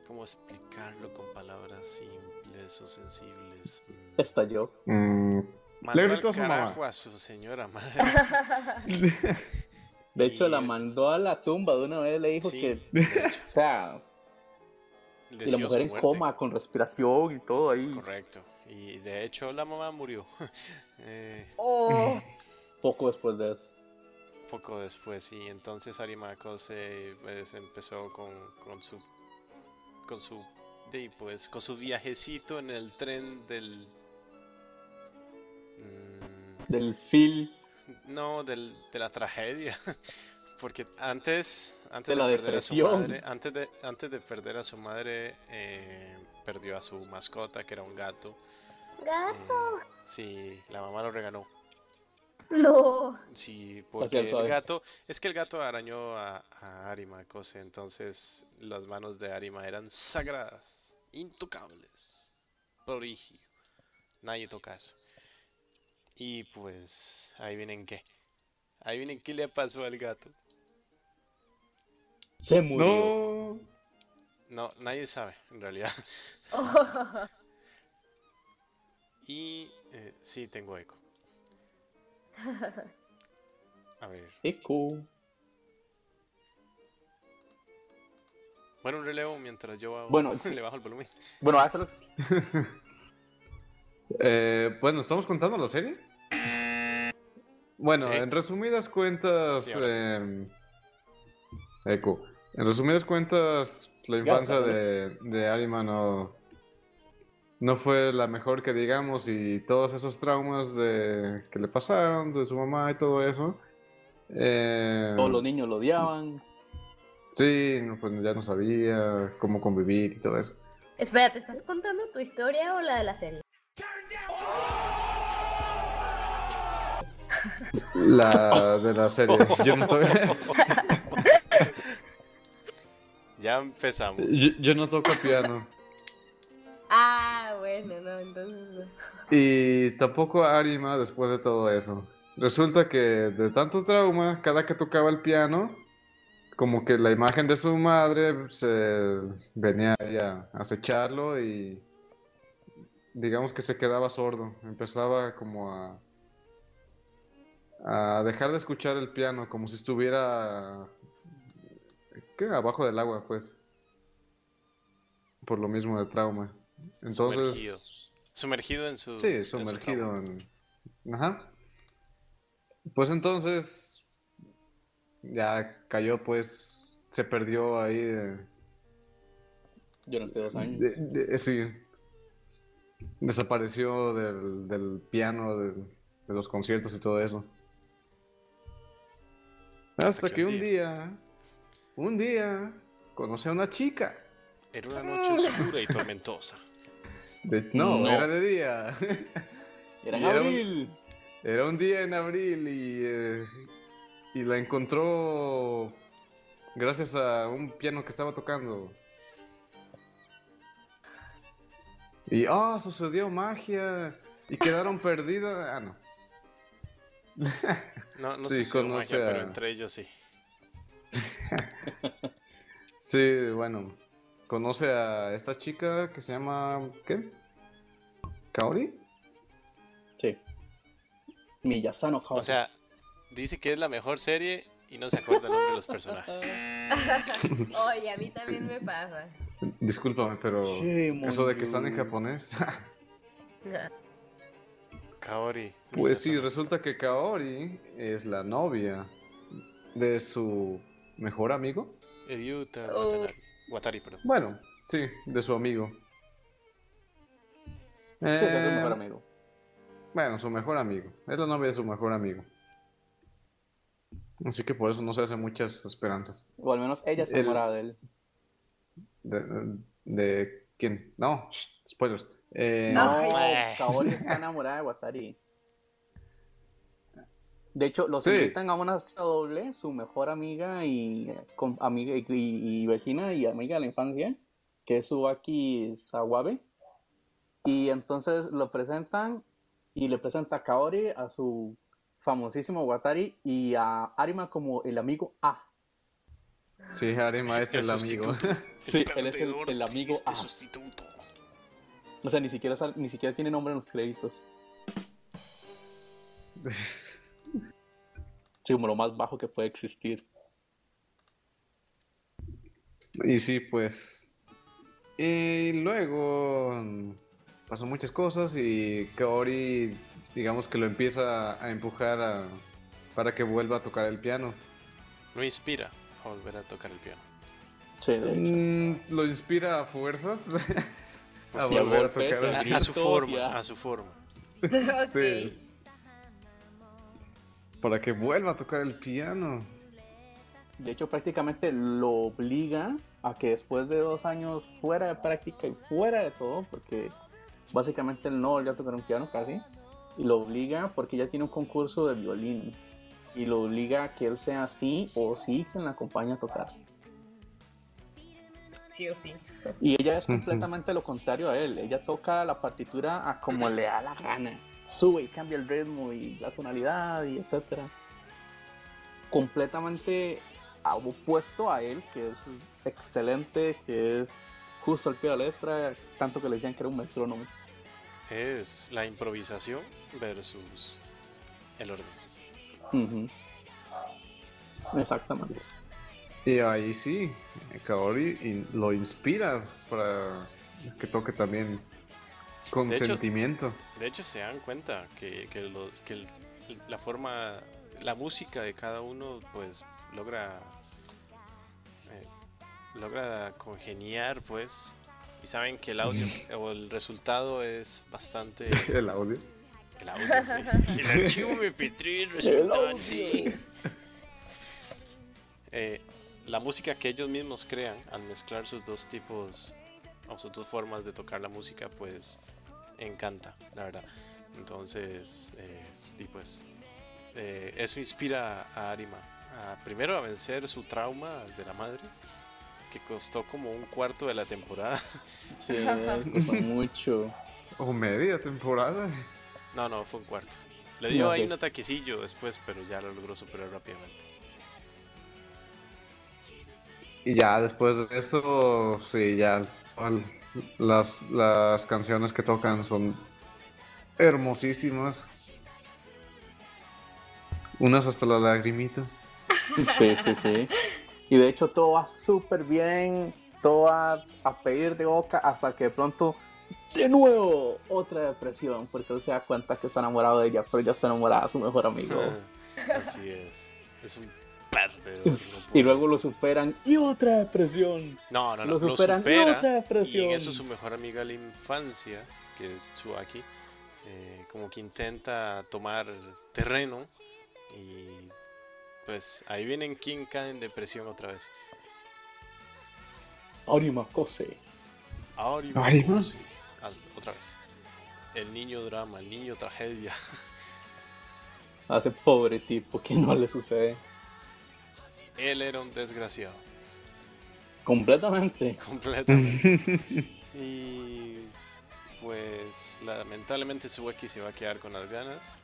cómo explicarlo con palabras simples o sensibles. Mm, Estalló. Mm, Mandó al gritó a su mamá. a su señora madre. De hecho, Y- la mandó a la tumba de una vez. Le dijo Sí, que, de hecho, o sea, y la mujer en coma, con respiración y todo ahí. Correcto. Y de hecho la mamá murió. Eh, Oh, Poco después de eso. poco después y entonces Arimako se pues, empezó con, con su con su de, pues con su viajecito en el tren del mm, Del Fils. no del, de la tragedia porque antes antes De la perder a su depresión. madre antes de antes de perder a su madre eh, perdió a su mascota que era un gato gato. Eh, sí la mamá lo regaló No. Sí, porque el gato, es que el gato arañó a, a Arima, Cose, entonces las manos de Arima eran sagradas, intocables, prodigio, nadie toca eso. Y pues, ahí vienen qué, ahí vienen qué le pasó al gato. Se murió. no. No, nadie sabe, en realidad. Y eh, sí, tengo eco. A ver, Eco. Bueno, un relevo mientras yo hago- Bueno, sí. le bajo el volumen. Bueno, hazlo. Eh, bueno, ¿estamos contando la serie? Bueno, Sí. en resumidas cuentas, Sí, em, Eco, en resumidas cuentas, la infancia de, de Arima no, no fue la mejor que digamos y todos esos traumas de, que le pasaron de su mamá y todo eso. eh, Todos los niños lo odiaban. Sí, no, pues ya no sabía cómo convivir y todo eso. Espera, ¿te estás contando tu historia o la de la serie? La de la serie. Yo no, to- Ya empezamos. yo, yo no toco piano. Ah, bueno, no, entonces no. Y tampoco Arima después de todo eso. Resulta que de tanto trauma, cada que tocaba el piano, como que la imagen de su madre se venía ahí a acecharlo y digamos que se quedaba sordo. Empezaba como a, a dejar de escuchar el piano, como si estuviera ¿qué? abajo del agua, pues. Por lo mismo de trauma. Entonces... Sumergido en su. Sí, en su sumergido en... Ajá. Pues entonces ya cayó, pues se perdió ahí de... Durante dos años. de- de- sí. Desapareció del, del piano, de, de los conciertos y todo eso. Hasta, que, un día, un día, conocí a una chica. Era una noche oscura y tormentosa. De- no, No. era de día. Era en y era un- abril. Era un día en abril y, eh, y la encontró gracias a un piano que estaba tocando. Y, oh, sucedió magia y quedaron perdidas. Ah, no. No, no Sí, sé si fue conoce magia, a- pero entre ellos sí. Sí, bueno, conoce a esta chica que se llama, ¿qué? ¿Kaori? Sí. Miyasano O sea, dice que es la mejor serie y no se acuerda el nombre de los personajes. Oye, a mí también me pasa. Discúlpame, pero Shame eso de que están en japonés. Kaori. Pues sí, resulta que Kaori es la novia de su mejor amigo. Ryuta Oh. Watari, perdón. Bueno, sí, de su amigo. Es su Eh, mejor amigo. Bueno, su mejor amigo. Es la novia de su mejor amigo. Así que por eso no se hacen muchas esperanzas. O al menos ella está El- enamorada de él. ¿De, de quién? No, shh, spoilers. Eh, No. Kaori está enamorada de Watari. De hecho, los Sí. invitan a una doble, su mejor amiga y, con- amiga y, y- y vecina y amiga de la infancia, que es Subaki Sawabe. Y entonces lo presentan y le presenta a Kaori a su famosísimo Watari y a Arima como el amigo A. sí, Arima es el, El amigo. Sí, él es el, el amigo A. sustituto. O sea, ni siquiera, sal- ni siquiera tiene nombre en los créditos. Sí, como lo más bajo que puede existir. y sí, pues. Y luego mm, pasó muchas cosas y Kaori, digamos que lo empieza a empujar a- para que vuelva a tocar el piano. Lo inspira a volver a tocar el piano. Sí, de hecho. Mm, lo inspira a fuerzas a sí, volver a tocar el A, piano. a su forma, a su forma. Sí. Para que vuelva a tocar el piano. De hecho, prácticamente lo obliga a que después de dos años fuera de práctica y fuera de todo, porque básicamente él no volvió a tocar un piano casi, y lo obliga porque ya tiene un concurso de violín, y lo obliga a que él sea sí o sí quien la acompañe a tocar. Sí o sí. Y ella es completamente lo contrario a él. Ella toca la partitura a como le da la gana. Sube y cambia el ritmo y la tonalidad y etcétera. Completamente opuesto a él, que es excelente, que es justo al pie de la letra, tanto que le decían que era un metrónomo. Es la improvisación versus el orden. Exactamente. Y ahí sí, Kaori lo inspira para que toque también con De hecho- sentimiento. De hecho, se dan cuenta que, que los- que la forma, la música de cada uno, pues logra, eh, logra congeniar, pues, y saben que el audio o el resultado es bastante, El audio. el audio, sí. el archivo MP3 resultante. Eh, la música que ellos mismos crean al mezclar sus dos tipos o sus dos formas de tocar la música, pues encanta, la verdad. Entonces, eh, y pues, eh, eso inspira a Arima a, primero a vencer su trauma de la madre, que costó como un cuarto de la temporada. Sí, mucho. O media temporada. No, no, fue un cuarto. Le dio No, ahí un ataquecillo después, pero ya lo logró superar rápidamente. Y ya después de eso, sí, ya las, las canciones que tocan son hermosísimas. Unas hasta la lagrimita. Sí, sí, sí. Y de hecho todo va súper bien, todo va a pedir de boca hasta que de pronto, de nuevo, otra depresión, porque él se da cuenta que está enamorado de ella, pero ella está enamorada de su mejor amigo. Así es. Es un perdedor. y luego lo superan y otra depresión. No, no, no. lo Lo, superan y supera. otra Y depresión. en eso su mejor amiga de la infancia, que es Tsuaki, eh, como que intenta tomar terreno. Y pues ahí vienen quien cae en depresión otra vez. Arima Kose. Arima Arima. Kose. Ah, otra vez. El niño drama, el niño tragedia. A ese pobre tipo que no le sucede. Él era un desgraciado. Completamente. Completamente. Y pues lamentablemente Sueki se va a quedar con las ganas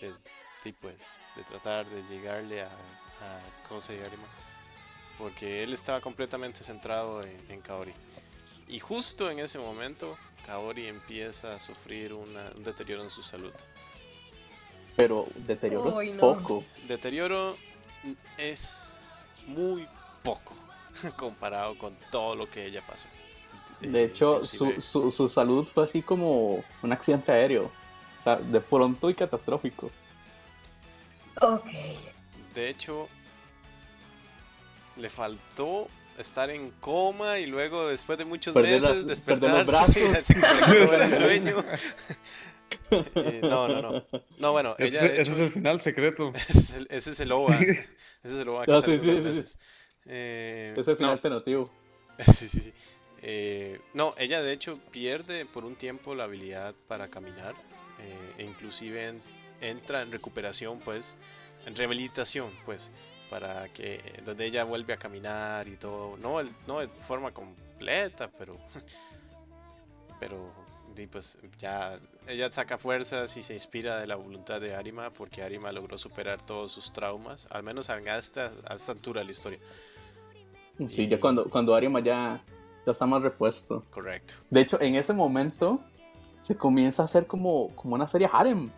de, sí, pues, de tratar de llegarle a, a Kosei Arima. Porque él estaba completamente centrado en, en Kaori. Y justo en ese momento, Kaori empieza a sufrir una- un deterioro en su salud. Pero deterioro es no. poco. Deterioro es muy poco comparado con todo lo que ella pasó. De Eh, hecho, su, su, su salud fue así como un accidente aéreo. De pronto y catastrófico. Ok. De hecho, le faltó estar en coma y luego después de muchos Perder meses las- perder los brazos. se conectó en el sueño. Eh, no, no, no. No, bueno, ella Ese, es el final secreto. ese es el- ese es el OVA. Ese es el OVA que sale sí, sí. Eh, Es el final no, alternativo. Sí, sí, sí. Eh, no, ella de hecho pierde por un tiempo la habilidad para caminar eh, e inclusive en- entra en recuperación, pues, en rehabilitación, pues, para que donde ella vuelve a caminar y todo, no, el- no de forma completa, pero, pero, di, pues, ya ella saca fuerzas y se inspira de la voluntad de Arima porque Arima logró superar todos sus traumas, al menos a esta, a esta altura de la historia. Sí, Y- ya cuando, cuando Arima ya, ya está más repuesto. Correcto. De hecho, en ese momento se comienza a hacer como, como una serie harem.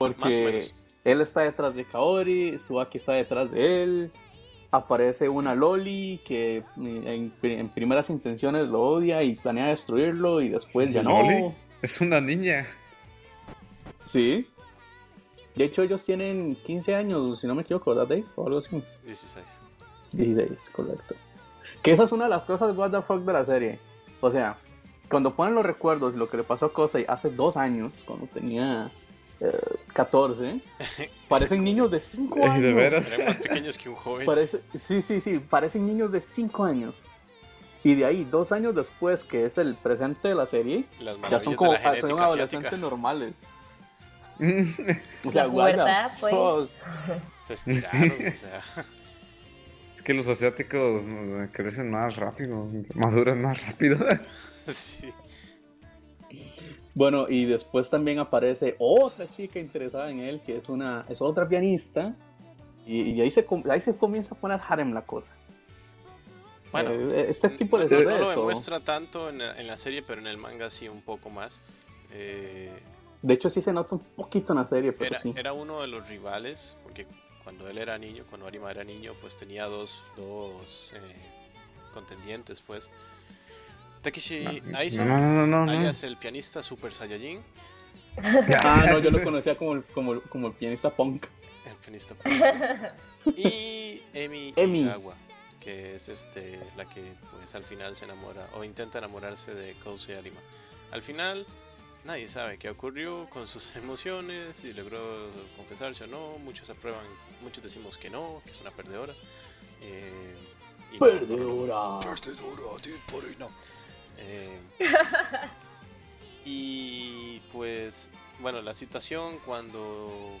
Porque él está detrás de Kaori, Suaki está detrás de él. Aparece una Loli que en, en primeras intenciones lo odia y planea destruirlo y después ya no. ¿Loli? Es una niña. Sí. De hecho, ellos tienen 15 años, si no me equivoco, ¿verdad, Dave? O algo así. 16. 16, correcto. Que esa es una de las cosas what the fuck de la serie. O sea, cuando ponen los recuerdos de lo que le pasó a Kosei hace dos años, cuando tenía eh, 14, parecen niños de 5 Eh, años. de veras. Eran más pequeños que un joven. Parece, sí, sí, sí, parecen niños de 5 años. Y de ahí, dos años después, que es el presente de la serie, ya son como son adolescentes asiática. normales. O sea, La what the pubertad, pues. fuck. Se estiraron, o sea. Es que los asiáticos mm, crecen más rápido, maduran más rápido. sí. Bueno, y después también aparece otra chica interesada en él, que es una es otra pianista. Y, y ahí, se, ahí se comienza a poner harem la cosa. Bueno, Eh, este tipo de no lo demuestra tanto en la, en la serie, pero en el manga sí un poco más. Eh, De hecho, sí se nota un poquito en la serie, pero era, sí. era uno de los rivales, porque cuando él era niño, cuando Arima era niño, pues tenía dos, dos eh, contendientes, pues. Takeshi Aiza, No, no, no, no. alias el pianista Super Saiyajin, Ah, no, yo lo conocía como, el- como, el- como el pianista punk. el pianista y Emi, Emi. Igawa, que es este la que pues al final se enamora o intenta enamorarse de Kousei Arima. Al final nadie sabe qué ocurrió con sus emociones, si logró confesarse o no, muchos aprueban, muchos decimos que no, que es una perdedora. eh, y no, Perdedora. Perdedora, di por ahí, no. Eh, y pues, bueno, la situación cuando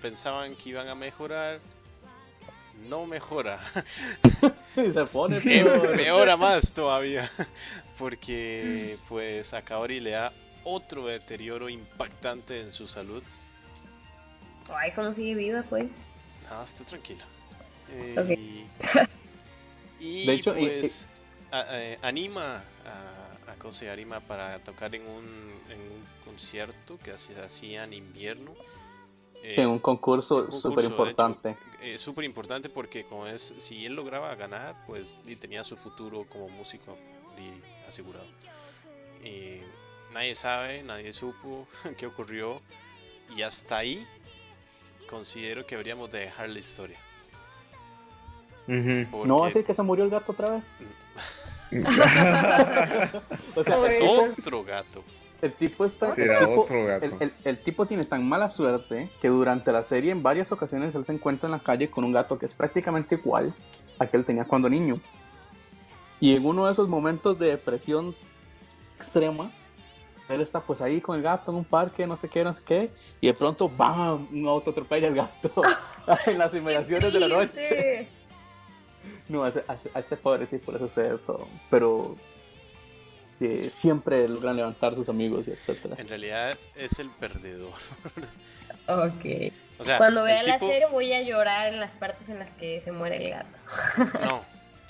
pensaban que iban a mejorar, no mejora. Se pone peor. Empeora más todavía. Porque pues a Kaori le da otro deterioro impactante en su salud. Ay, ¿cómo sigue viva, pues? No, esté tranquila. Ok. Eh, y De hecho, y- pues a- eh, anima a, a Arima para tocar en un, en un concierto que se hacía en invierno. Eh, Sí, un concurso súper importante. eh, súper importante porque como es, si él lograba ganar, pues y tenía su futuro como músico y asegurado. Y nadie sabe, nadie supo qué ocurrió y hasta ahí considero que deberíamos de dejar la historia. ¿No va a decir que se murió el gato otra vez? O sea, es tipo, otro gato. el tipo está... Sí, el era tipo- otro gato. El, el- el tipo tiene tan mala suerte que durante la serie en varias ocasiones él se encuentra en la calle con un gato que es prácticamente igual a que él tenía cuando niño. Y en uno de esos momentos de depresión extrema, él está pues ahí con el gato en un parque, no sé qué, no sé qué, y de pronto ¡bam! Un auto atropella al gato en las inmediaciones de la noche. No, a, a a este pobre tipo le sucede todo. Pero eh, siempre logran levantar sus amigos y etcétera. En realidad es el perdedor. Ok. O sea, Cuando vea la tipo- serie voy a llorar en las partes en las que se muere el gato. No,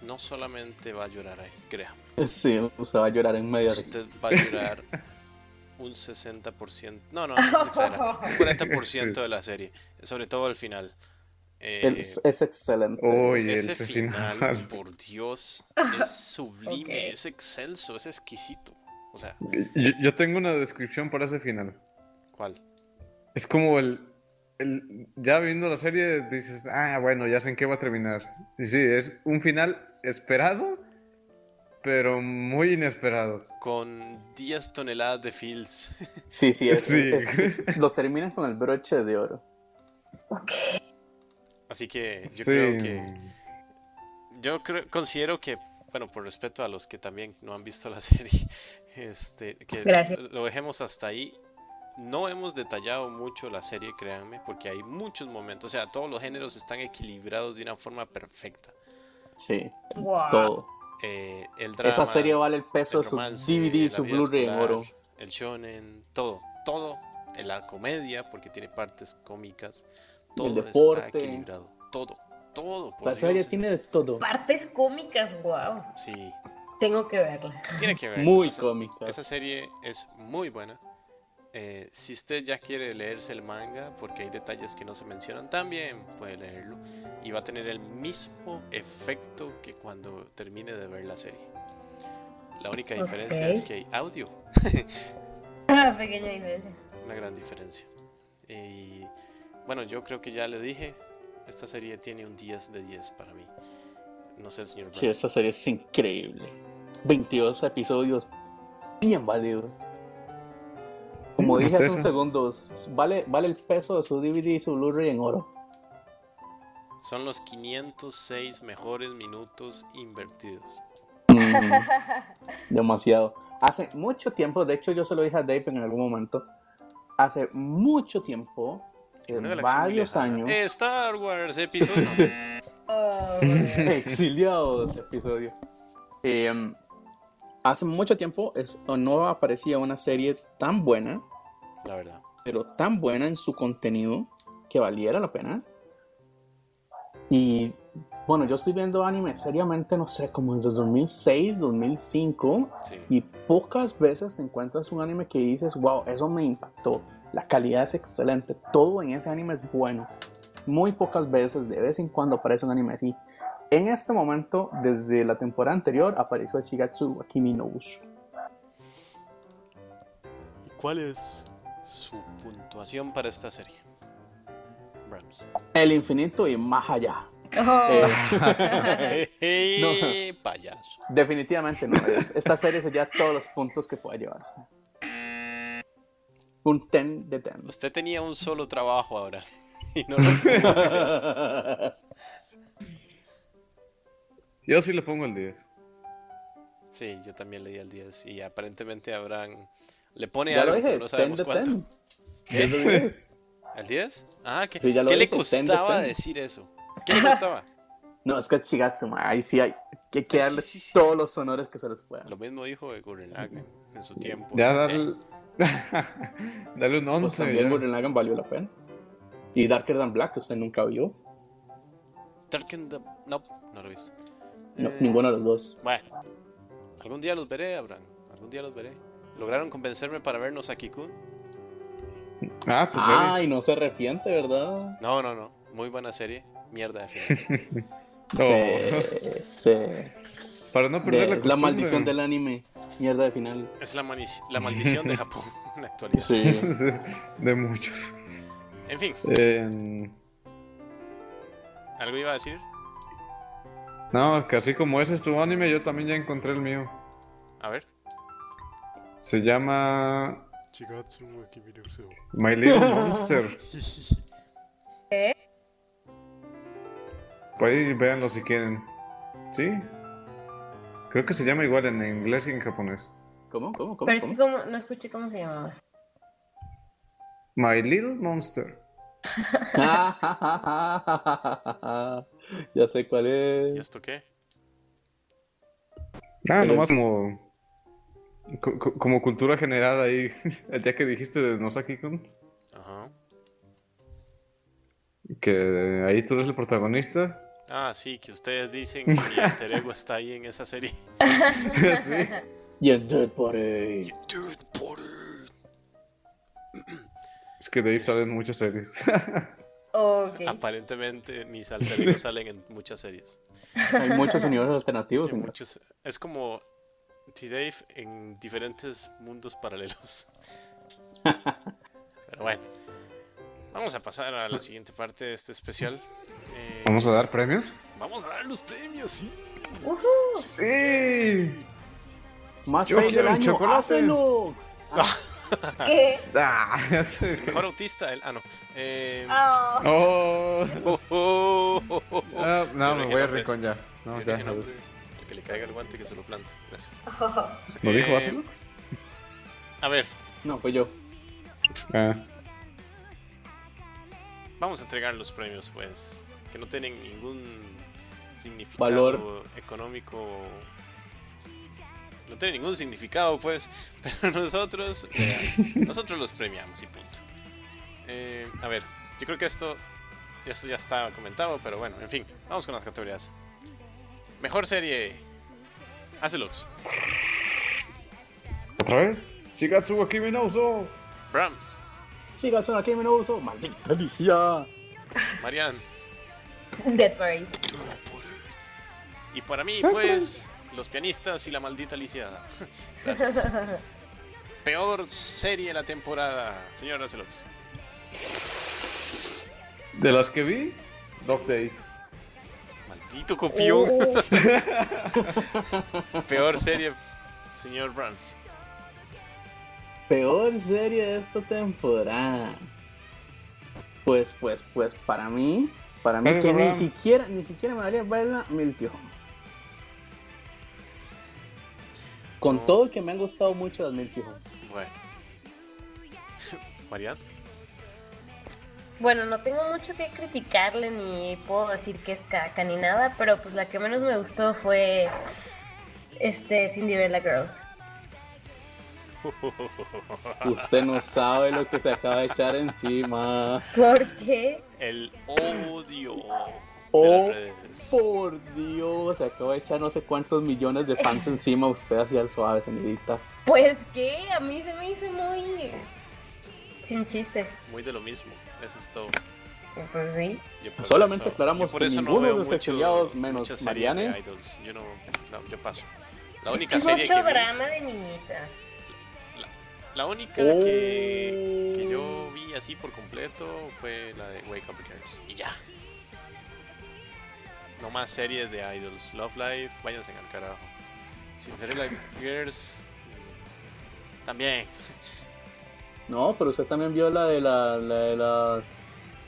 no solamente va a llorar ahí, crea. Sí, usted va a llorar en media Usted va a llorar un 60%, no, no, no exagera, un 40% Sí. de la serie, sobre todo al final. Eh, es, es excelente. Uy, ese ese final, final. por Dios, es sublime, es excelso, es exquisito. O sea, Yo, yo tengo una descripción para ese final. ¿cuál? Es como el, el- Ya viendo la serie dices, ah, bueno, ya sé en qué va a terminar. Y sí, es un final esperado, pero muy inesperado. Con 10 toneladas de feels. Sí, sí, es, Sí. es- lo terminan con el broche de oro. Así que yo sí. creo que. Yo creo, considero que, bueno, por respeto a los que también no han visto la serie, este, que Gracias. lo dejemos hasta ahí. No hemos detallado mucho la serie, créanme, porque hay muchos momentos, o sea, todos los géneros están equilibrados de una forma perfecta. Sí, Wow. todo. Eh, el drama, Esa serie vale el peso el de su DVD y su Blu-ray en oro. El shonen, todo, todo, en la comedia, porque tiene partes cómicas, todo deporte. está equilibrado, todo, todo. por La serie Dios, tiene de todo. Partes cómicas, wow. Sí, Tengo que verla. tiene que ver. Muy esa, cómica. Esa serie es muy buena. Eh, si usted ya quiere leerse el manga, porque hay detalles que no se mencionan, también puede leerlo. Y va a tener el mismo efecto que cuando termine de ver la serie. La única diferencia Ok. es que hay audio. Ah, Pequeña diferencia. Una gran diferencia. Y bueno, yo creo que ya le dije, esta serie tiene un 10 de 10 para mí. No sé el señor Sí, esta serie es increíble. 22 episodios bien válidos. Como dije hace unos segundos, vale, vale el peso de su DVD y su Blu-ray en oro. Son los 506 mejores minutos invertidos. Mm, demasiado. Hace mucho tiempo, de hecho yo se lo dije a Dave en algún momento, hace mucho tiempo, En varios lejana. años, Star Wars, episodio. Oh, exiliado de ese episodio. Eh, hace mucho tiempo es- no aparecía una serie tan buena, la verdad. pero tan buena en su contenido que valiera la pena. Y bueno, yo estoy viendo anime seriamente, no sé, como desde 2006, 2005. Sí. Y pocas veces te encuentras un anime que dices, wow, eso me impactó. La calidad es excelente. Todo en ese anime es bueno. Muy pocas veces, de vez en cuando aparece un anime así. En este momento, desde la temporada anterior, apareció Shigatsu wa Kimi no Uso. ¿Y cuál es su puntuación para esta serie? Brahms. El infinito y más allá. Oh. Eh, Payaso. definitivamente no. es- esta serie se lleva todos los puntos que pueda llevarse. Un 10 de 10. Usted tenía un solo trabajo ahora. Y no lo. Yo sí le pongo el 10. Sí, yo también leí el 10. Y aparentemente Abraham le pone ya lo algo, dije, pero no 10 sabemos cuánto. 10. 10 de 10. ¿El 10? Ah, ¿qué, Sí, ¿qué le dije, 10 de costaba 10. decir eso? ¿Qué le costaba? No, es que es ahí sí hay que, que darle Sí, sí, sí. todos los honores que se les puedan. Lo mismo dijo de Gurren en su tiempo. Ya Eh, dale. dale un Pues 11. también ya. Gurren valió la pena. Y Darker Than Black, que usted nunca vio. Dark in the- No, no lo he visto. No, Eh, ninguno de los dos. Bueno, algún día los veré, Abraham. Algún día los veré. ¿Lograron convencerme para vernos aquí, Kun? Ah, tu serie. Ay, no se arrepiente, ¿verdad? No, no, no. Muy buena serie. Mierda de. No. Sí, sí. Para no perder De- la es la maldición del anime. Mierda de final. Es la, maldición de Japón en la actualidad. Sí. de muchos. En fin, Eh, ¿algo iba a decir? no, que así como ese es tu anime, yo también ya encontré el mío. A ver. Se llama. My Little Monster. ¿Eh? Ahí véanlo si quieren. ¿Sí? Creo que se llama igual en inglés y en japonés. ¿Cómo? ¿Cómo? ¿Cómo? Pero es que como, no escuché cómo se llamaba. My Little Monster. ya sé cuál ¿Y es. esto qué? Ah, nomás como. co- co- Como cultura general ahí, ya que dijiste de Nosaki-kun, Ajá. que ahí tú eres el protagonista. Ah, sí, que ustedes dicen que mi alter ego está ahí en esa serie. sí. Y en Dead Body. Dude, por Es que Dave sale en muchas series. ok. Aparentemente mis alter egos salen en muchas series. Hay muchos universos alternativos. En muchos- Es como T-Dave en diferentes mundos paralelos. Pero bueno, vamos a pasar a la siguiente parte de este especial. Eh, ¿Vamos a dar premios? vamos a dar los premios, sí. Sí. Más Yo fail del año. chocolate. ¡Hácelo! Ah, ¿Qué? Ah. Mejor autista, el. Ah, no. Eh, Oh. Oh. oh, oh, oh, no, Yo me voy a. Rincón ya. No, ya. El que le caiga el guante que se lo plante. Gracias. ¿Lo dijo Eh, Acelux? A ver, No, fue yo. Ah. vamos a entregar los premios, pues. Que no tienen ningún significado Valor. económico. No tienen ningún significado, pues. Pero nosotros. eh, nosotros los premiamos y punto. Eh, a ver, yo creo que esto. Esto ya está comentado, pero bueno, en fin. Vamos con las categorías. Mejor serie. Acelux. ¿Otra vez? Shigatsu wa Kimi no Uso. Brahms. Sigas aquí, me no uso. Maldita Alicia. Marian. Dead Parade. Y para mí, pues, los pianistas y la maldita Alicia. Gracias. Peor serie de la temporada, señor Acelux. De las que vi, Dog Days. Maldito copión. Peor serie, señor Brahms. Peor serie de esta temporada. Pues, pues, pues, para mí, para mí que ni siquiera, ni siquiera me daría verla Milky Homes. Con No. todo que me han gustado mucho las Milky Homes. Bueno. Marian. Bueno, no tengo mucho que criticarle ni puedo decir que es caca ni nada, pero pues la que menos me gustó fue este Cinderella Girls. Usted no sabe lo que se acaba de echar encima. ¿Por qué? El odio. Oh, por Dios, se acaba de echar no sé cuántos millones de fans encima usted hacia el suave, señorita. Pues que a mí se me hizo muy sin chiste. Muy de lo mismo. Eso es todo. Pues sí. Solamente eso- aclaramos por que eso ninguno veo de los exiliados, menos idols. Yo no, no, yo paso. La Es única que es serie mucho que vi- drama de niñita. La única Oh. que, que yo vi así por completo fue la de Wake Up Girls. Y ya. No más series de idols. Love Life, váyanse al carajo. Cinderella Girls. También. No, pero usted también vio la de la, la de las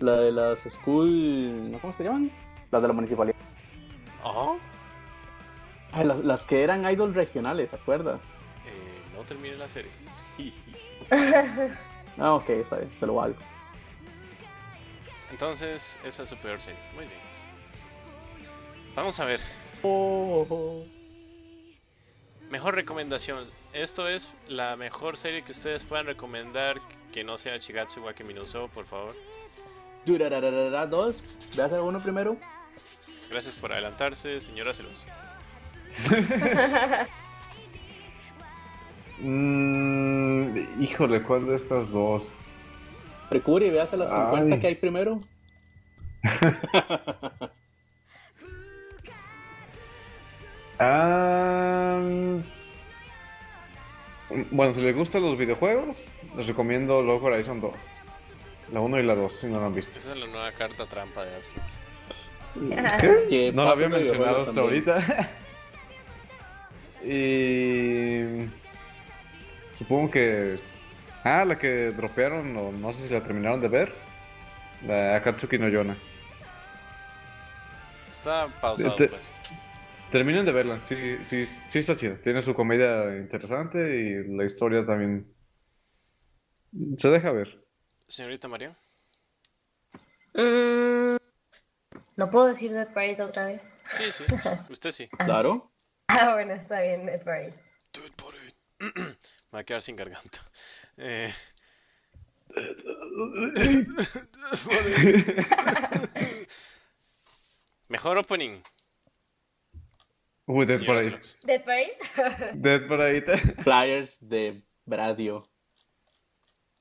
la de las school, ¿no? ¿cómo se llaman? Las de la municipalidad. Oh. Ay, las, las que eran idols regionales, ¿se acuerda? No terminé la serie. Ah, ok, está bien, se lo valgo. Entonces, esa es su peor serie. Muy bien. Vamos a ver. Oh, oh. Mejor recomendación. Esto es la mejor serie que ustedes puedan recomendar que no sea Shigatsu wa Kimi no Uso, por favor. Durarararara dos, ve a hacer uno primero. Gracias por adelantarse, señora Celos. Mm, híjole, ¿cuál de estas dos? Precure y véase las 50 Ay. que hay primero. Ah, bueno, si les gustan los videojuegos, les recomiendo Log Horizon 2. La 1 y la 2, si no la han visto. Esa es la nueva carta trampa de Asus. ¿Qué? Que No la había mencionado hasta también. ahorita. y. Supongo que. Ah, la que dropearon, o no sé si la terminaron de ver. La Akatsuki no Yona. Está pausado, Te- pues. Terminen de verla, sí, sí, sí está chida. Tiene su comedia interesante y la historia también. Se deja ver. Señorita María. Mm, ¿No puedo decir Dead Parade otra vez? Sí, sí. Usted sí. Claro. Ah, bueno, está bien, Dead Parade. Por it. Me va a quedar sin garganta. Eh... Mejor opening. Uy, Dead señora Parade. ¿Dead Parade? Dead Parade. Flyers de Bradio.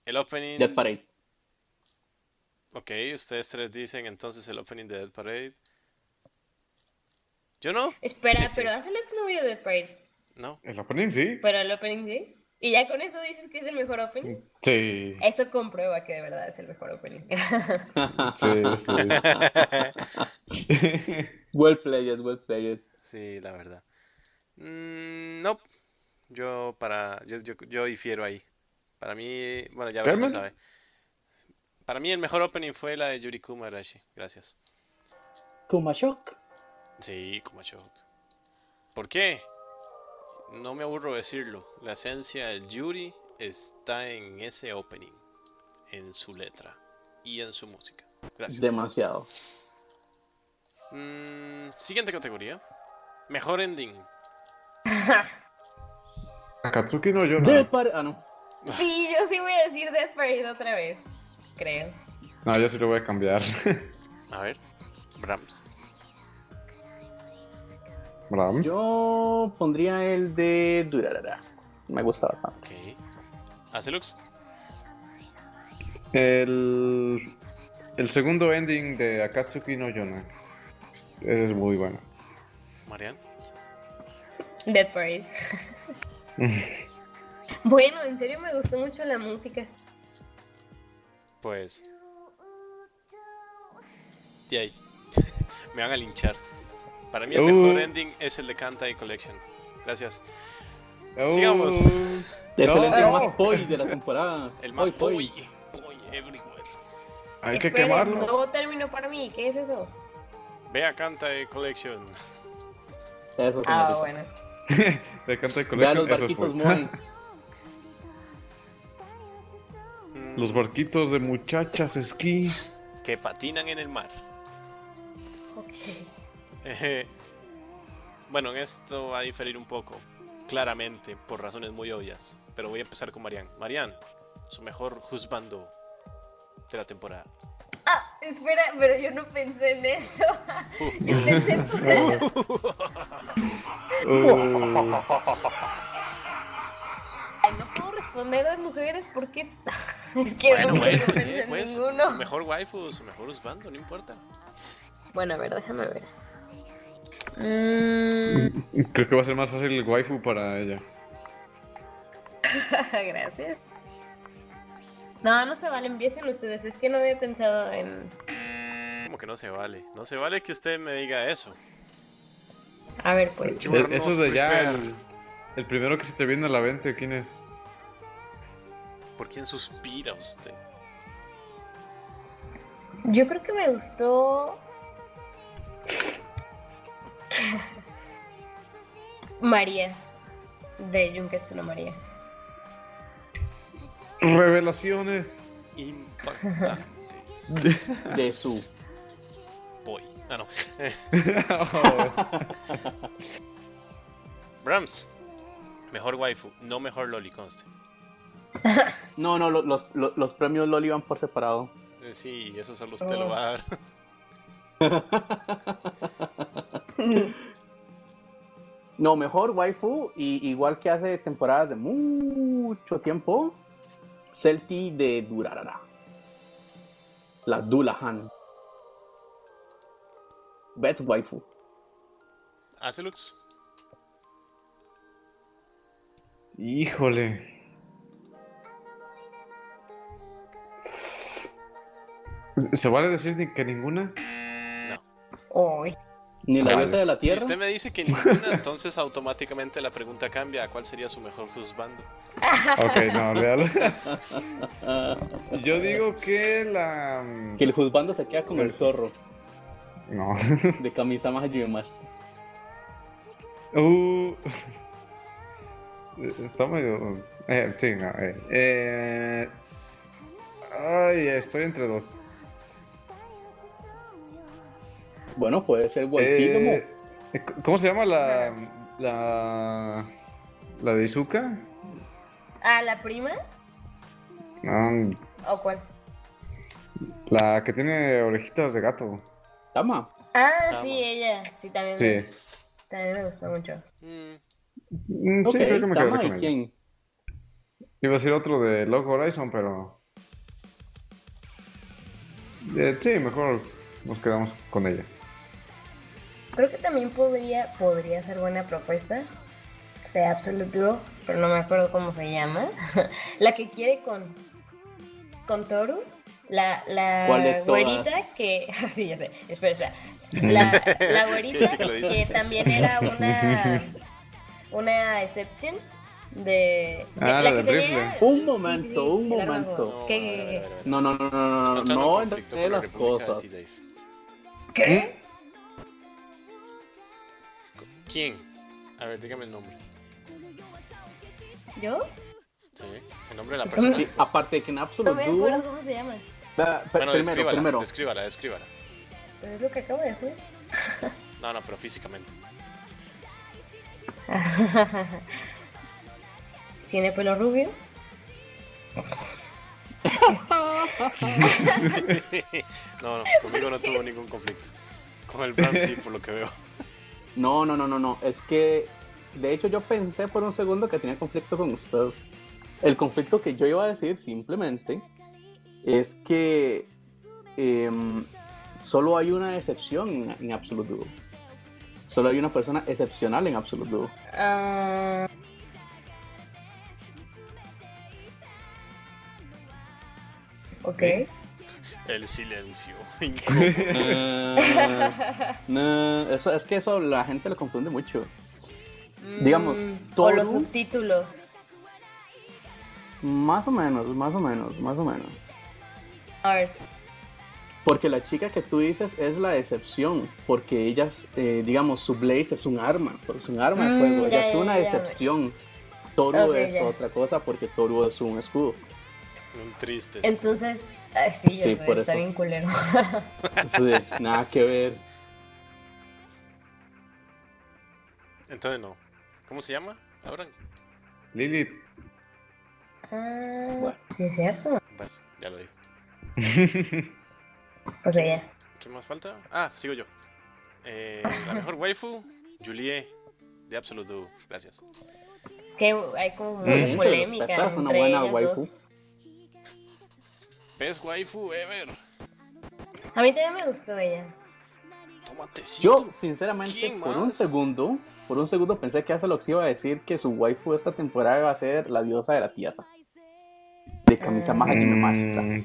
El opening. Dead Parade. Ok, ustedes tres dicen entonces el opening de Dead Parade. Yo no. Espera, pero hace el exnovio de Dead Parade. No. El opening sí. Pero el opening sí. Y ya con eso dices que es el mejor opening. Sí. Eso comprueba que de verdad es el mejor opening. Sí, sí. well played, well played. Sí, la verdad. Mm, no. Yo para. Yo, yo, yo difiero ahí. Para mí. Bueno, ya veremos. Para mí el mejor opening fue la de Yuri Kumarashi. Gracias. Kumashok. Sí, como shock. ¿Por qué? No me aburro decirlo. La esencia del Yuri está en ese opening. En su letra. Y en su música. Gracias. Demasiado. Mm, siguiente categoría. Mejor ending. Akatsuki no yo Dead no. Par- Ah, no. sí, yo sí voy a decir Death Parade otra vez. Creo. No, yo sí lo voy a cambiar. A ver. Brahms. Brahms. Yo pondría el de Durarara. Me gusta bastante. Ok. Acelux. El, el segundo ending de Akatsuki no Yona. Ese es muy bueno. Marian. Death Parade. bueno, en serio me gustó mucho la música. Pues. De ahí. Me van a linchar. Para mí el Uh. mejor ending es el de Kantai Collection. Gracias. Sigamos. Es el ending más poi de la temporada. El más Poi, everywhere. Hay que quemarlo. Nuevo término para mí, ¿qué es eso? Ve a Kantai Collection. Eso, Ah, bueno. De Kantai Vea Collection, los eso es barquitos Los barquitos de muchachas esquí. que patinan en el mar. Ok. Eje. Bueno, en esto va a diferir un poco. Claramente, por razones muy obvias. Pero voy a empezar con Marian. Marian, su mejor juzbando de la temporada. Ah, espera, pero yo no pensé en eso. Yo pensé en Uh, Ay, no puedo responder de mujeres porque es que Bueno, no bueno, pensé eh, en pues, ninguno. su mejor waifu, su mejor juzbando, no importa. Bueno, a ver, déjame ver. Mm, creo que va a ser más fácil el waifu para ella. gracias. No, no se vale, empiecen ustedes. Es que no había pensado en. Como que no se vale. No se vale que usted me diga eso. A ver, pues. Yo- E- Eso es de ya el, el primero que se te viene a la mente. ¿Quién es? ¿Por quién suspira usted? Yo creo que me gustó. María. De Junketsu no María. Revelaciones. Impactantes. De su. Boy. Ah, no. Brahms. Mejor waifu, no mejor loli, conste. No, no, lo- los, los, los premios Loli van por separado. Eh, Sí, eso solo usted lo va a dar. No, mejor waifu, y igual que hace temporadas de mucho tiempo, Celti de Durarara. La Dulahan. Best waifu. Acelux. Híjole. ¿Se vale decir que ninguna? No. Uy. Ni la diosa de la Si tierra. usted me dice que ninguna, entonces automáticamente la pregunta cambia a cuál sería su mejor juzbando. Ok, no, real. Yo digo que la. Que el juzbando se queda con el zorro No. de Kamisama Hajime Master. Uh. Está medio. Eh, sí, no. Eh. Eh, Ay, estoy entre dos. Bueno, puede ser Eh, Wolfígamo. ¿Cómo se llama la. La. La de Izuka? ¿A la prima? No, ¿O cuál? la que tiene orejitas de gato. Tama. Ah, Tama. sí, ella. Sí, también, Sí. Me, también me gustó mucho. Mm, Sí, creo que me Tama con y ella. quién. Iba a decir otro de Log Horizon, pero. Eh, sí, mejor nos quedamos con ella. Creo que también podría, podría ser buena propuesta. de Absolute Duo, pero no me acuerdo cómo se llama. la que quiere con, con Toru. La, ¿Cuál de la todas? güerita que. Sí, ya sé. Espera, espera. La, la güerita que también era una. Una excepción de. Ah, la que del tenía- rifle. Un momento, un momento. ¿Qué, qué, qué, qué? No, no, no, no, no, no, Está entrando no en conflicto enredé con la las República ¿Quién? A ver, dígame el nombre. ¿Yo? Sí, el nombre de la ¿Cómo persona. Sí, aparte de que en No Absolute me acuerdo cómo se llama. Pe- Bueno, primero, descríbala, primero. descríbala, descríbala. Pero es lo que acabo de decir. No, no, pero físicamente. Tiene pelo rubio. no, no, conmigo no tuvo ningún conflicto. Con el Bram sí, por lo que veo. No, no, no, no, no. Es que, de hecho, yo pensé por un segundo que tenía conflicto con usted. El conflicto que yo iba a decir simplemente es que em, solo hay una excepción en, Absolute. Solo hay una persona excepcional en Absolute. Ah. El silencio. No, eso, es que eso la gente lo confunde mucho. Digamos, Mm, o Toru- los subtítulos. Más o menos, más o menos, más o menos. A ver. Porque la chica que tú dices es la excepción, porque ellas, eh, digamos, su Blaze es un arma, es un arma de Mm, fuego, ya, ella es ya, una ya, excepción. Toru Ok, es ya. otra cosa porque Toru es un escudo. Un triste. Entonces, ah, sí, Sí, por está eso. bien culero. Sí, nada que ver. Entonces no. ¿Cómo se llama? Ahora, Lilith. Ah, Bueno. sí, es cierto. pues, ya lo dijo. Pues ella. ¿Qué más falta? Ah, sigo yo. Eh, la mejor waifu, Julie de Absolute Duo. Gracias. Es que hay como se polémica es una entre buena ellas waifu. dos. Best waifu ever. A mí también me gustó ella. Yo, sinceramente, ¿Quién por un segundo, por un segundo pensé que Azelox iba a decir que su waifu esta temporada iba a ser la diosa de la tierra. De camisa más. Mm,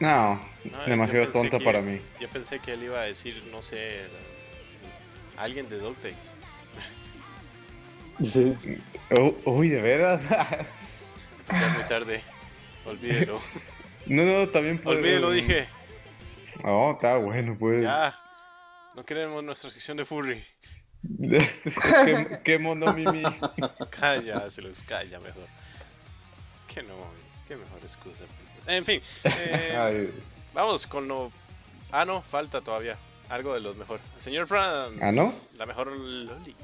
No, No, demasiado tonta que- para mí. Yo pensé que él iba a decir, no sé, alguien de Dogtales. Sí. Uy, ¿de veras? Ya es muy tarde. Olvídelo. no, no, también puede... Olvídelo, dije. Oh, está bueno, pues. Ya. No queremos nuestra sección de furry. es que, qué mono Mimi. Calla, se los calla mejor. Que no, qué mejor excusa. En fin, eh, Ay, vamos con lo. Ah, no, falta todavía. Algo de los mejor. Señor Franz. ¿Ah, no? La mejor Loli.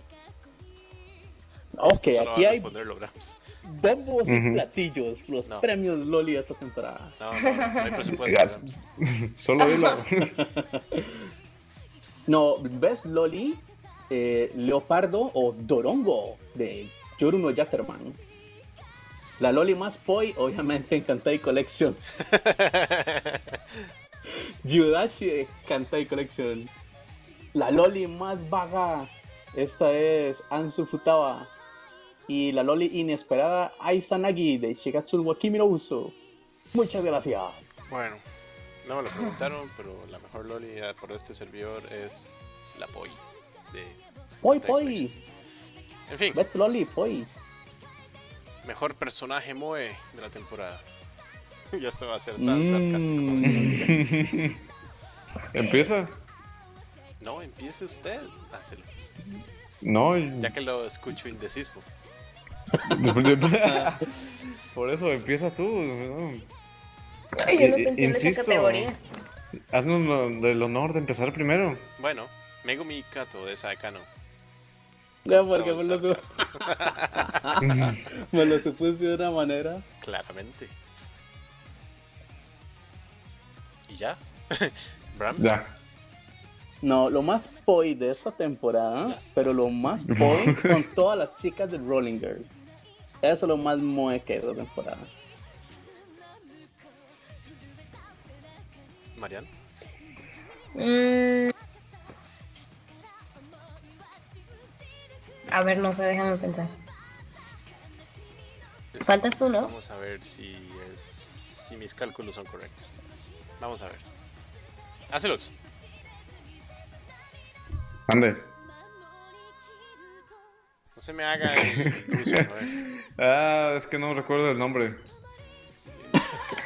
Ok, Esto solo va aquí a hay bombos y platillos, los No. premios Loli esta temporada. No, no, no, no hay presupuesto. Solo dilo. No, Best Loli, eh, Leopardo o Dorongo de Yoruno Yatterman. La Loli más poi, obviamente en Kantai Collection. Yudashi de Kantai Collection. La Loli más vaga, esta es Ansu Futaba. Y la Loli inesperada, Aisanagi de Shigatsu wa Kimi no Uso. Muchas gracias. Bueno, no me lo preguntaron, pero la mejor Loli por este servidor es la Poi. De... Poi poi. En fin, Best Loli poi. mejor personaje Moe de la temporada. ya esto va a ser tan sarcástico. Mm. ¿Empieza? No, empiece usted, hácelo. No, Ya que lo escucho indeciso. por eso empieza tú. ¿no? Ay, yo no I- pensé en esa insisto. categoría. Haznos el honor de empezar primero. Bueno, Megumi Kato de Saekano. Ya, porque Todo me lo, su- sarcasmo, me lo supuse de una manera. Claramente. ¿Y ya? Brahms. Ya. No, lo más poi de esta temporada, pero lo más poi son todas las chicas de Rolling Girls. Eso es lo más moe que de esta temporada. Marian. Mm, A ver, no sé, déjame pensar. Faltas tú, ¿no? Vamos a ver si, es, si mis cálculos son correctos. Vamos a ver. Hácelos. Ande. No se me haga el intruso, ver. Ah, es que no recuerdo el nombre.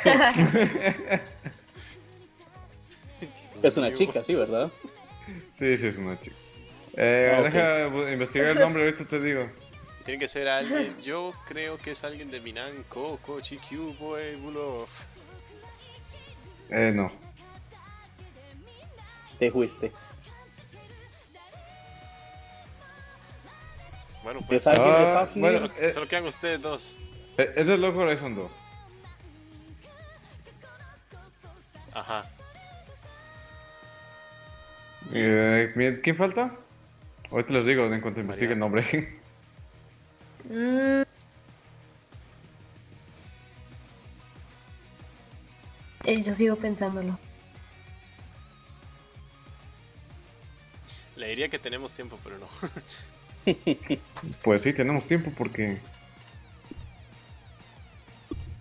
Es una chica, sí, ¿verdad? Sí, sí, es una chica. Eh, Ah. Deja investigar el nombre, ahorita te digo. Tiene que ser alguien. Yo creo que es alguien de Minan, Coco, Chikyu, Boy, Bulo. Eh, no. Te fuiste. Bueno, ¿Es pues. de Ah, bueno. Solo, eh. solo quedan ustedes dos. Eh, es el Loco Horizon 2. Ajá. Eh, ¿quién- ¿Quién falta? Ahorita les digo en cuanto investigue el nombre. Mm. Eh, Yo sigo pensándolo. Le diría que tenemos tiempo, pero no. Pues sí, tenemos tiempo porque.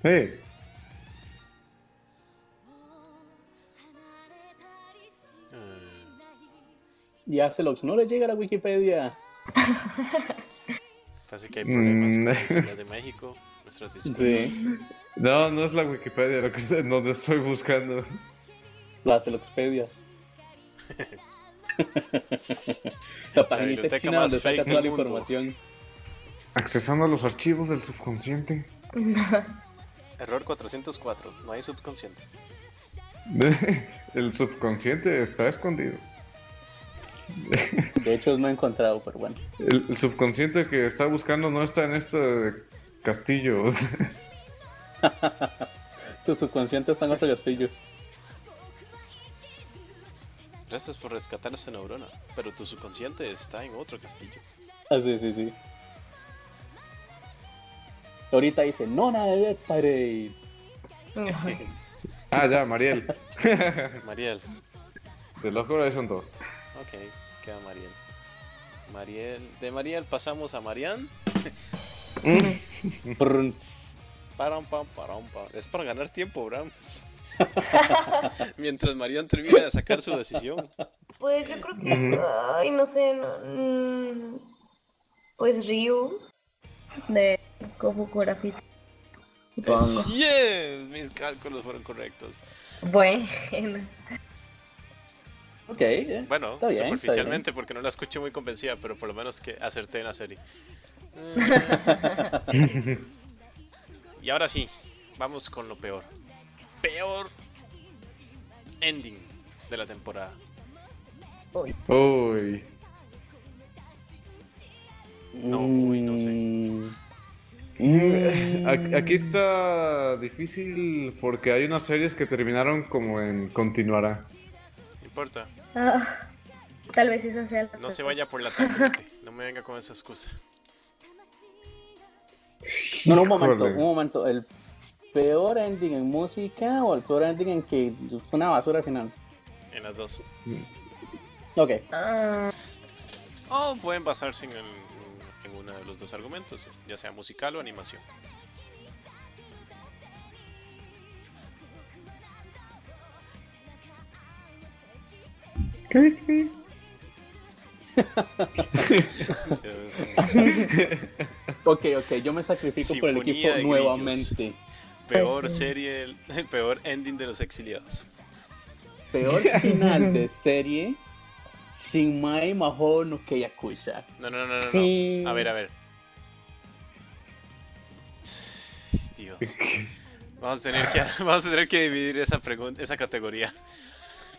¡Hey! Eh, Y Acelox, no le llega a la Wikipedia. Parece que hay problemas Mm. con la Internet de México. Nuestras. Sí. No, no es la Wikipedia lo que estoy, donde estoy buscando. La Aceloxpedia. la china más donde saca toda la información. Accesando a los archivos del subconsciente. Error 404. No hay subconsciente. El subconsciente está escondido. De hecho, no he encontrado, pero bueno. El, el subconsciente que está buscando no está en este castillo. Tu subconsciente está en otros castillos. Gracias por rescatar esa neurona. Pero tu subconsciente está en otro castillo. Ah, sí, sí, sí. Ahorita dice, no nada de Parade. ah, ya, Mariel. Mariel. De Loco Horizon 2. Ok, queda Mariel. Mariel. De Mariel pasamos a Marian. Param, pam, param, pam. Es para ganar tiempo, Brahms. Mientras Marian termina de sacar su decisión. Pues yo creo que. Ay, no sé. no, mm, pues Ryu. De Graffiti. Supongo. Yes, mis cálculos fueron correctos. Bueno. Ok, eh. Bueno, Está bien, está superficialmente porque no la escuché muy convencida, pero por lo menos que acerté en la serie. Y ahora sí, vamos con lo peor. Peor ending de la temporada. Uy. No, uy, no sé. Mm. Aquí está difícil porque hay unas series que terminaron como en continuará. No importa, Ah, tal vez esa sea la. no se vaya por la tangente. No me venga con esa excusa. No, no, un momento, un momento. ¿El peor ending en música o el peor ending en que fue una basura al final? En las dos. Ok. Ah, O pueden basarse en, el- en uno de los dos argumentos, ya sea musical o animación. Ok, ok, yo me sacrifico por el equipo nuevamente. Peor serie, el, el peor ending de los exiliados. Peor final de serie. Shinmai Maho no. No, no, no, no, no. sí. A ver, a ver. Dios. Vamos a tener que, vamos a tener que dividir esa pregunta, esa categoría.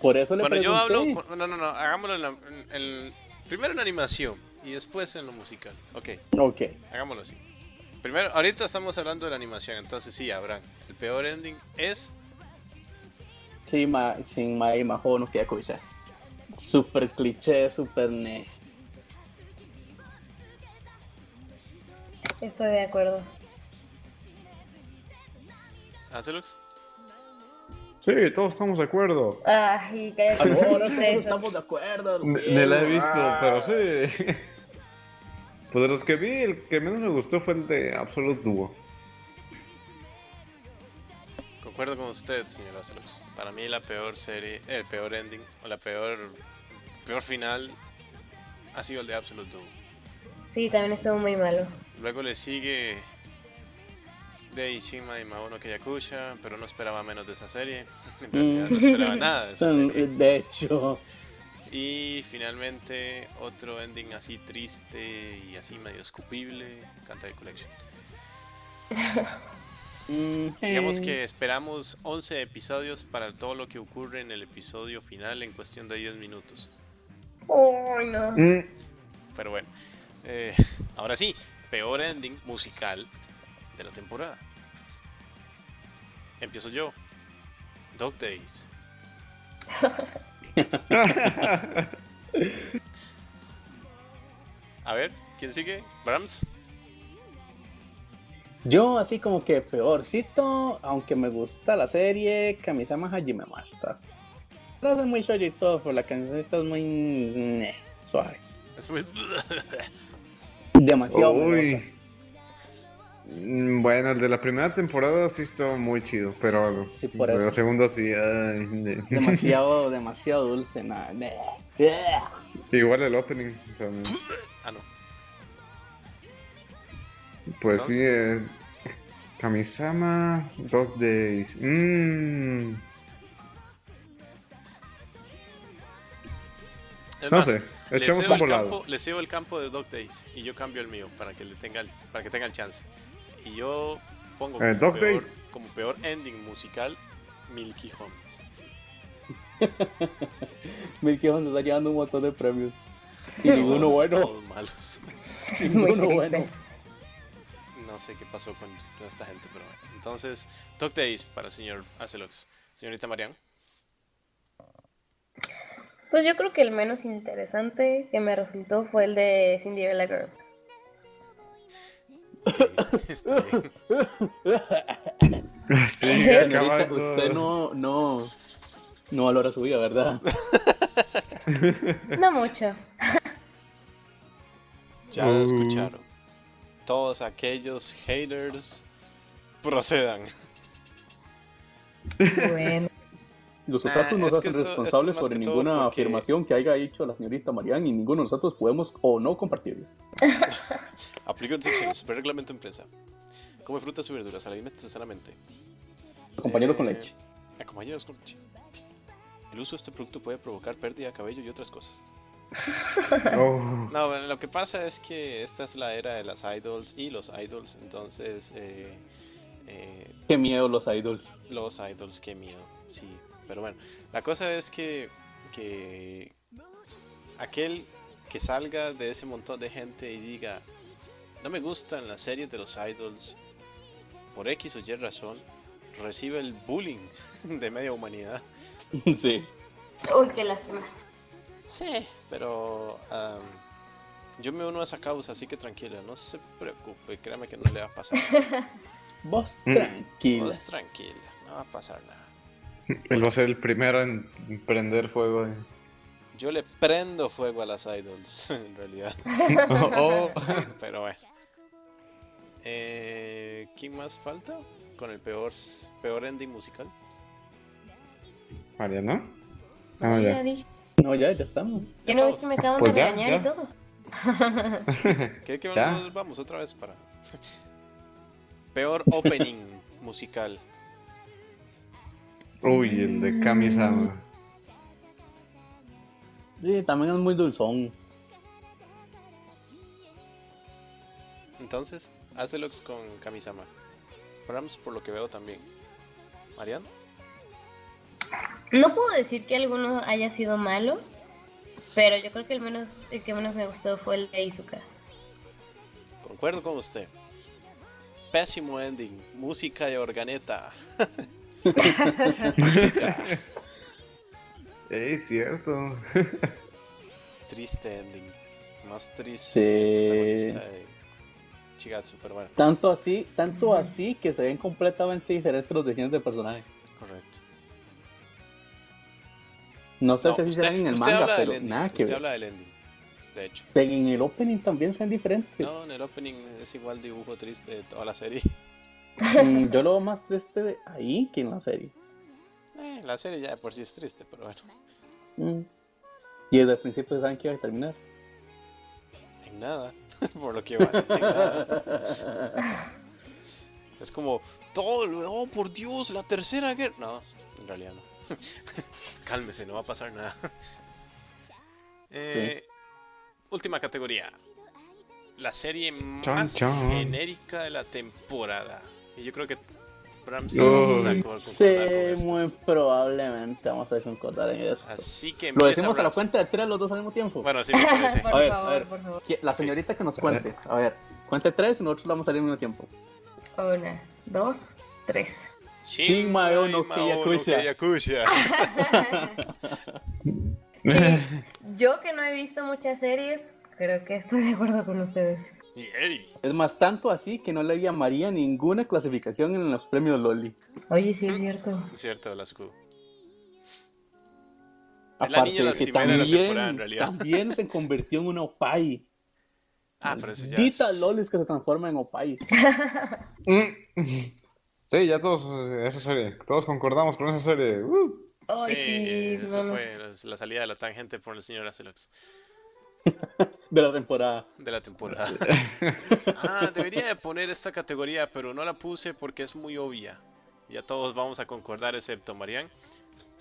Por eso le Bueno, yo pregunté. hablo. con- no, no, no. Hagámoslo en la- en- en- primero en animación y después en lo musical. Ok, Ok. hagámoslo así. Primero, ahorita estamos hablando de la animación, entonces sí, Abraham. El peor ending es. Shima, Shinmai Maho no Keyakusha. Super cliché, super ne. Estoy de acuerdo. Acelux. Sí, todos estamos de acuerdo. Ay, cállate. Todos son- estamos de acuerdo. Ni ni la he visto, Ah. pero sí. Pues de los que vi, el que menos me gustó fue el de Absolute Duo. Concuerdo con usted, señor Azelux. Para mí la peor serie, el peor ending, o la peor, peor final ha sido el de Absolute Duo. Sí, también estuvo muy malo. Luego le sigue Deishima y Maono Keyakusha, pero no esperaba menos de esa serie. En realidad no esperaba nada de esa serie. de hecho, Y finalmente otro ending así triste y así medio escupible, Kantai Collection. mm, Digamos eh, que esperamos 11 episodios para todo lo que ocurre en el episodio final en cuestión de 10 minutos. Uy, no. Mm, Pero bueno, eh, ahora sí, peor ending musical de la temporada. Empiezo yo. Dog Days. A ver, ¿quién sigue? Brahms. Yo así como que peorcito, aunque me gusta la serie, Kamisama Hajime Master. No es muy shoujo y todo, pero la cancioncita es muy neh, suave. Es muy... Demasiado. Mm, Bueno, el de la primera temporada sí estuvo muy chido, pero Sí, por el segundo sí. ay, de- Demasiado, demasiado dulce, nada. Igual el opening. o sea, Ah, no. pues sí, eh, Kamisama, Dog Days. mm, Es no más, sé, echamos un el volado. campo- Le cedo el campo de Dog Days y yo cambio el mío para que le tenga el, para que tenga el chance. Y yo pongo Eh, como, Dog peor, Days. como peor ending musical Milky Homes. Milky se está llevando un montón de premios. Y ninguno bueno. todos malos. Es muy Ninguno bueno. No sé qué pasó con toda esta gente, pero bueno. Entonces, Dog Days para el señor Acelox. Señorita Marian. Pues yo creo que el menos interesante que me resultó fue el de Cinderella Girl. Sí, Señorita, acabando. usted no, no, no valora su vida, ¿verdad? No mucho. Ya lo Uh. escucharon. Todos aquellos haters procedan. Bueno. Los Ah, otakus no es se hacen responsables sobre ninguna porque- afirmación que haya hecho la señorita Marian y ninguno de nosotros podemos o no compartirla. Aplica un sección, super reglamento empresa. Come frutas y verduras, alimentos sanamente. Compañero con Eh, leche. Acompáñanos con leche. El uso de este producto puede provocar pérdida de cabello y otras cosas. Oh, No, bueno, lo que pasa es que esta es la era de las idols y los idols, entonces eh, eh, Qué miedo los idols. los idols, qué miedo, sí. Pero bueno, la cosa es que, que aquel que salga de ese montón de gente y diga, no me gustan las series de los idols, por X o Y razón, recibe el bullying de media humanidad. sí. Uy, qué lástima. Sí, pero am, yo me uno a esa causa, así que tranquila, no se preocupe, créame que no le va a pasar. Vos Mm. tranquila. Vos tranquila, no va a pasar nada. él va a ser el primero en prender fuego. eh. Yo le prendo fuego a las idols, en realidad. Oh, Pero bueno. Eh, ¿Quién más falta? Con el peor, peor ending musical. Mariana. Ah, Ya ya. No, ya, ya estamos. Ya no ves que me acaban Pues de ya, regañar ya. y todo. ¿Qué que nos vamos otra vez para? peor opening musical. Uy, el de Kamisama. Sí, también es muy dulzón. Entonces, Acelox con Kamisama. Brahms, por lo que veo también. ¿Marian? No puedo decir que alguno haya sido malo, pero yo creo que el menos el que menos me gustó fue el de Izuka. Concuerdo con usted. Pésimo ending. Música y organeta. Es cierto. Triste ending. Más triste Sí. que el protagonista de Pero bueno, Tanto así, tanto así que se ven completamente diferentes los diseños de personajes. correcto. No sé No, si así usted- serán en el manga, pero ending, nada que ver. habla del ending. de hecho. En el opening también sean diferentes. No, en el opening es igual dibujo triste de toda la serie. Mm, Yo lo veo más triste ahí que en la serie. Eh, la serie ya de por sí es triste, pero bueno. Mm. Y desde el principio saben que iba a terminar. En nada. por lo que va. En nada. Es como, todo, oh por Dios, la tercera guerra. No, en realidad no. Cálmese, no va a pasar nada. Eh, Última categoría. La serie más genérica de la temporada. Y yo creo que Bram sí con muy probablemente vamos a concordar en esto. Así que Lo decimos a la cuenta de tres los dos al mismo tiempo. Bueno, sí, me parece. por A ver, favor, a ver. por favor. La señorita que nos cuente. A ver, cuente tres y nosotros lo vamos a salir al mismo tiempo. Una, dos, tres. No Kiyakusha. Kiyakusha. Sí, yo que no he visto muchas series, creo que estoy de acuerdo con ustedes. Es más, tanto así que no le llamaría ninguna clasificación en los premios Loli. Oye, sí es cierto. Es cierto, la Aparte niña de que lastimera de la temporada, en también, realidad. también se convirtió en una opai. Ah, pero eso ya Dita es- Lolis que se transforma en opais. Mm. Sí, ya todos, esa serie, todos concordamos con esa serie. Uh. Sí, sí, eso fue la- la salida de la tangente por el señor Acelox de la temporada. de la temporada. ah, debería de poner esta categoría, pero no la puse porque es muy obvia. Ya todos vamos a concordar, excepto Marian.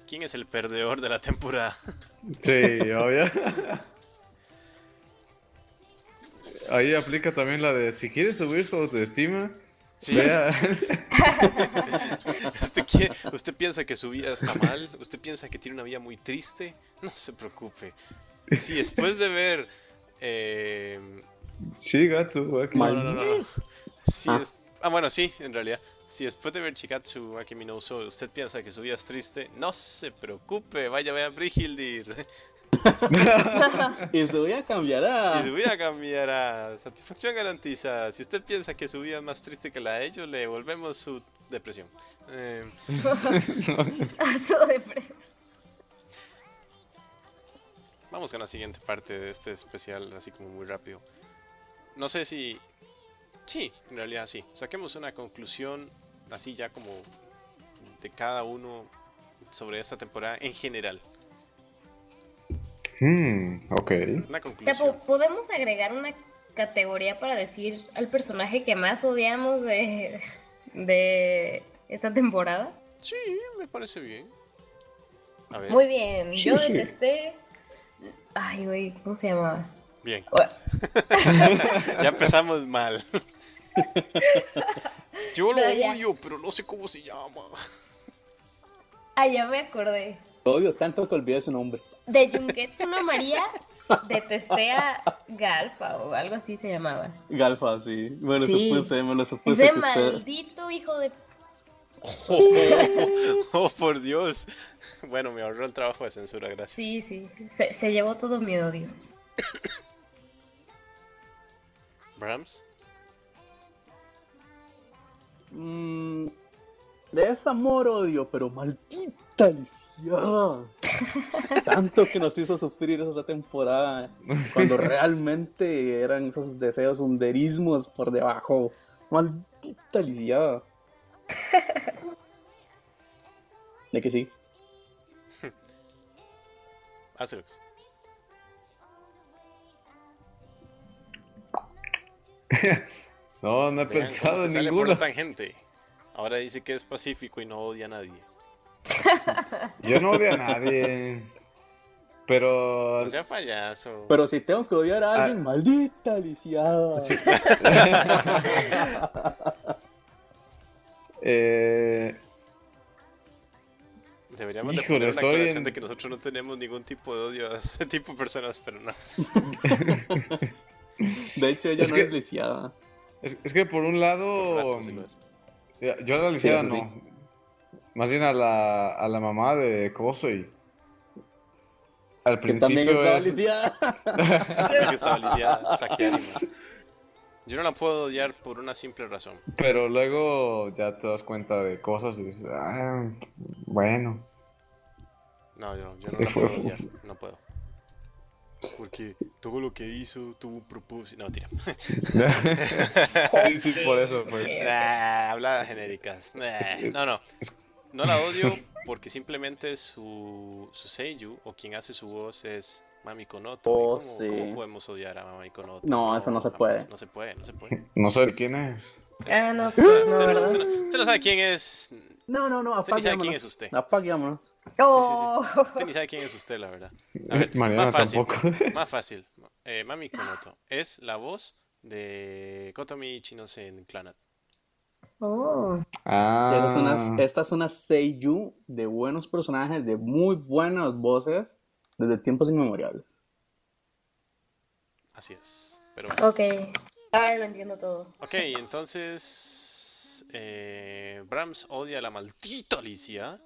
¿Quién es el perdedor de la temporada? Sí, obvio. Ahí aplica también la de si quieres subir su autoestima, Sí. vea. ¿Usted, quiere- ¿Usted piensa que su vida está mal? ¿Usted piensa que tiene una vida muy triste? No se preocupe. Si después de ver... eh, Shigatsu, aquí. no, no, no, no. Si Ah. es- ah, bueno, sí, en realidad. Si después de ver Chikatsu Akimi no Uso usted piensa que su vida es triste, no se preocupe, vaya a ver a Brigildir. Y se voy a cambiar Y su vida cambiará. Satisfacción garantizada. Si usted piensa que su vida es más triste que la de ellos, le devolvemos su depresión. Eh, Su depresión. Vamos con la siguiente parte de este especial, así como muy rápido. No sé si... Sí, en realidad sí. Saquemos una conclusión, así ya como de cada uno sobre esta temporada en general. Hmm, ok. Una conclusión. po- ¿Podemos agregar una categoría para decir al personaje que más odiamos de, de esta temporada? Sí, me parece bien. A ver, Muy bien, Sí, yo sí. detesté... Ay, güey, ¿cómo se llama? bien. Bueno, ya empezamos mal. Yo lo No, ya. odio, pero no sé cómo se llama. Ah, ya me acordé. Lo odio tanto que olvidé su nombre. De Jungetsu no María detesté a Galfa o algo así se llamaba. Galfa, sí. Me lo Sí. supuse, me lo supuse Ese que usted... maldito hijo de... Oh, oh, por Dios. Bueno, me ahorró el trabajo de censura, gracias. Sí, sí, se, se llevó todo mi odio. Brahms. Mm, desamor, odio, pero maldita lisiada. Tanto que nos hizo sufrir esa temporada, cuando realmente eran esos deseos hunderismos por debajo. Maldita lisiada. De que sí. No, no he Vean pensado en sale por ninguna. la tangente. Ahora dice que es pacífico y no odia a nadie. Yo no odio a nadie. Pero. No sea payaso. Pero si tengo que odiar a alguien, Ah. maldita lisiada. eh, Deberíamos de Híjole, poner una en- de que nosotros no tenemos ningún tipo de odio a ese tipo de personas, pero no. De hecho, ella Es no que- es lisiada. es, es que por un Por lado. rato sí Yo a la lisiada sí. no. Más bien a la, a la mamá de Kosei. Al Que también principio estaba es- lisiada. También que estaba lisiada, Sakiarima. Yo no la puedo odiar por una simple razón. Pero luego ya te das cuenta de cosas y dices, ah, bueno. No, yo, yo no la puedo odiar. No puedo. Porque todo lo que hizo tuvo un propósito. No, tira. sí, sí, por eso, pues. Nah, habladas genéricas. Nah, no, no. No la odio porque simplemente su, su seiyuu o quien hace su voz es Mami Konoto. ¿Y Oh, cómo, sí. cómo podemos odiar a Mami Konoto? No, eso no se puede. No se puede, no se puede. No sé quién es. Ah, no, pues no, Usted no, usted no- usted no sabe quién es. No, no, no, Usted ni sabe quién es usted. Apaguémonos. Oh. Usted ni sabe quién es usted, la verdad. A ver, Mariana más fácil. tampoco. Más fácil. Eh, Mami Konoto es la voz de Kotomi Chinose en Clanat. Oh. Ah. Es una, esta es una seiyuu de buenos personajes, de muy buenas voces, desde tiempos inmemoriales. Así es. Pero bueno. Ok. Ahora lo entiendo todo. Ok, entonces. Eh, Brahms odia a la maldita Alicia.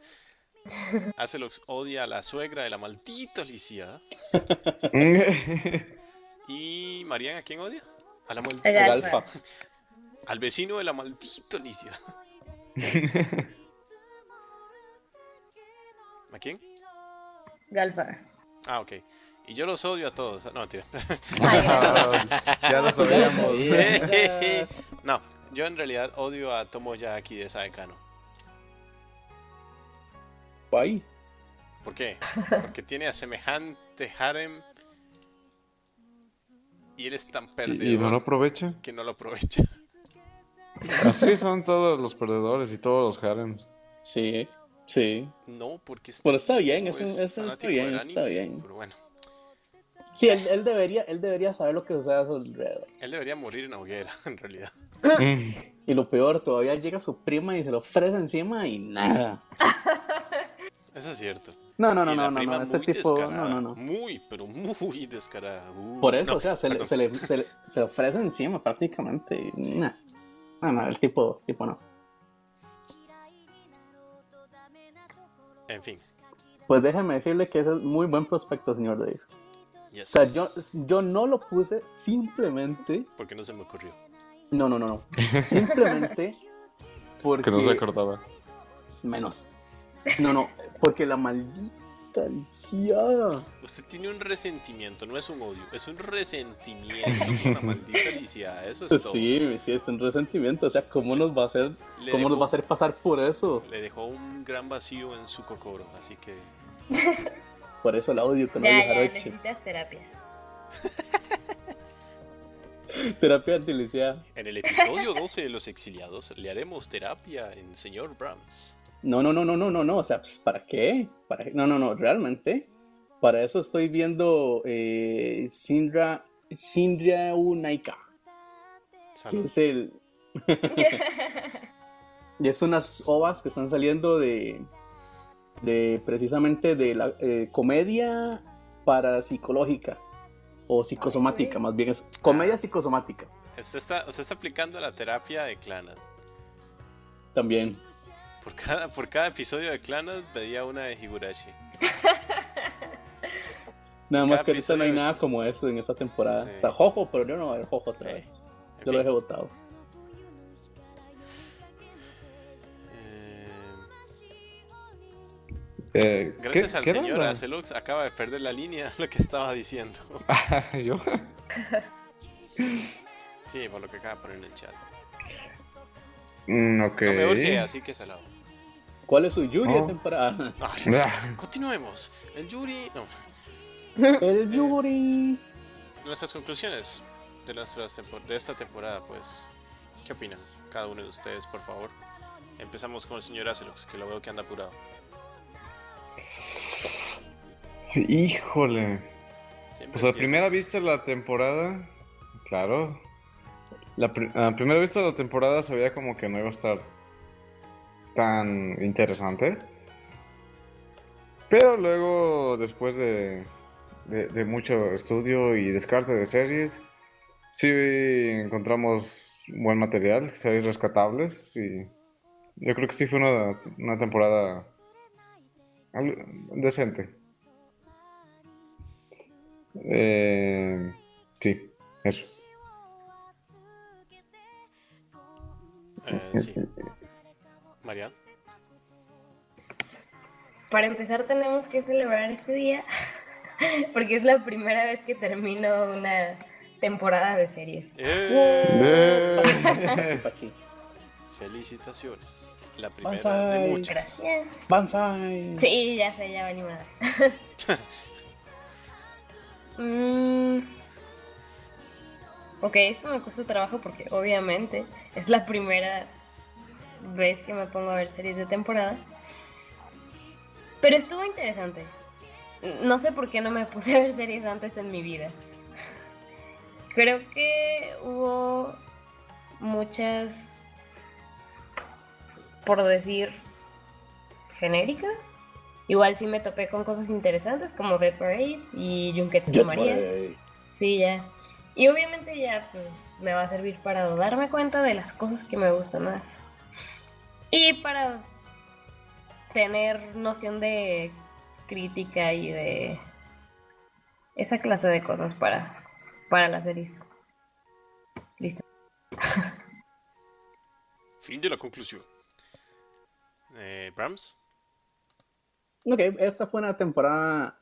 Acelox odia a la suegra de la maldita Alicia. Y Marian, ¿a quién odia? A la maldita. El El alfa. alfa. Al vecino de la maldita Alicia. ¿A quién? Galfa. Ah, ok. Y yo los odio a todos. No, tío. Ay, ya lo sabíamos. sabía. No, yo en realidad odio a Tomoyaki de Saekano. Guay. ¿Por qué? Porque tiene a semejante harem y él es tan perdedor ¿Y, y no lo aprovecha? que no lo aprovecha. Así son todos los perdedores y todos los harems. Sí, sí. No, porque este Pero está bien, es un- es es un- está bien, del está anime, bien. Pero bueno, Sí, él, él debería, él debería saber lo que sucede a su alrededor. él debería morir en hoguera, en realidad. Y lo peor, todavía llega su prima y se lo ofrece encima y nada. Eso es cierto. No, no, no, no, no, no, ese tipo, no, no, no. Muy, pero muy descarada. Uh, Por eso, no, o sea, se le, se, le, se, le, se le ofrece encima prácticamente. y nah. No, no, el tipo, tipo no. En fin. Pues déjeme decirle que ese es muy buen prospecto, señor Dave. yes. O sea, yo, yo no lo puse simplemente. Porque no se me ocurrió. No, no, no, no. Simplemente porque. Que no se acordaba. Menos. No, no, porque la maldita lisiada. Usted tiene un resentimiento, no es un odio, es un resentimiento con la maldita Alicia. Eso es todo. Sí, sí, es un resentimiento. O sea, ¿cómo nos va a hacer, Le cómo nos va a hacer pasar por eso? Le dejó un gran vacío en su cocoro, así que Por eso la odio con Ya, odio ya, jaroche. necesitas terapia. Terapia antilisiada. en el episodio 12 de Los Exiliados le haremos terapia en Señor Brahms. No, no, no, no, no, no, no. O sea, pues, ¿para qué? ¿Para qué? No, no, no, realmente. Para eso estoy viendo eh, Shinra, Shinra Unaika. Que es el. y es unas ovas que están saliendo de. de precisamente de la eh, comedia parapsicológica. O psicosomática, más bien es comedia psicosomática. Usted está, usted está aplicando la terapia de Clanad. También. Por cada, por cada episodio de Clanad pedía una de Higurashi. Nada más Cada que ahorita no hay nada como eso en esta temporada. Sí. O sea, Jojo, pero yo no voy a ver Jojo otra vez. En Yo lo dejé votado. Eh, Eh, gracias ¿qué- al qué señor Acelux acaba de perder la línea lo que estaba diciendo. ¿Yo? Sí, por lo que acaba de poner en el chat. Mm, ok. No me urge, así que se la hago. ¿Cuál es su Yuri de Oh. temporada? Ah, Continuemos. El Yuri. No. El Yuri. Nuestras conclusiones de, nuestras de esta temporada, pues. ¿Qué opinan? Cada uno de ustedes, por favor. Empezamos con el señor Acelux, que lo veo que anda apurado. Híjole. Siempre Pues a primera vista de la temporada, claro. La a primera vista de la temporada se veía como que no iba a estar tan interesante. Pero luego, después de, de, de mucho estudio y descarte de series, sí encontramos buen material, series rescatables y yo creo que sí fue una, una temporada algo decente. Eh, sí, eso. Eh, sí. Marian. Para empezar tenemos que celebrar este día porque es la primera vez que termino una temporada de series. ¡Eh! Eh. Felicitaciones. La primera Banzai. de muchas. Gracias. Banzai. Sí, ya sé, ya va animada. Mm. Ok, esto me cuesta trabajo porque obviamente es la primera vez que me pongo a ver series de temporada. Pero estuvo interesante. No sé por qué no me puse a ver series antes en mi vida. Creo que hubo muchas, por decir, genéricas. Igual sí me topé con cosas interesantes como Red Parade y Junketsu María. Sí, ya. Y obviamente ya pues me va a servir para darme cuenta de las cosas que me gustan más. Y para tener noción de crítica y de esa clase de cosas para, para las series. Listo. Fin de la conclusión. Eh, Brahms. Ok, esta fue una temporada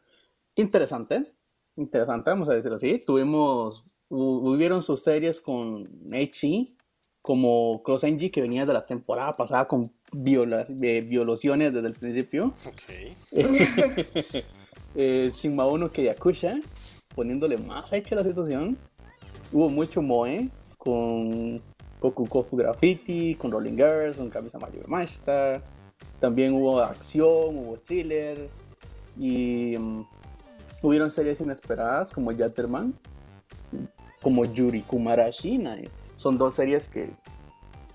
interesante. Interesante, vamos a decirlo así. Tuvimos, hu- hubieron sus series con HE, como Cross NG, que venía de la temporada pasada con viola- eh, violaciones desde el principio. Ok. eh, que Yakusha, poniéndole más hecha la situación. Hubo mucho Moe con Kokukofu Graffiti, con Rolling Girls, con Camisa Mario Mashita. También hubo acción, hubo thriller. Y mm, hubieron series inesperadas como Yatterman, como Yuri Kumarashi. nadie- Son dos series que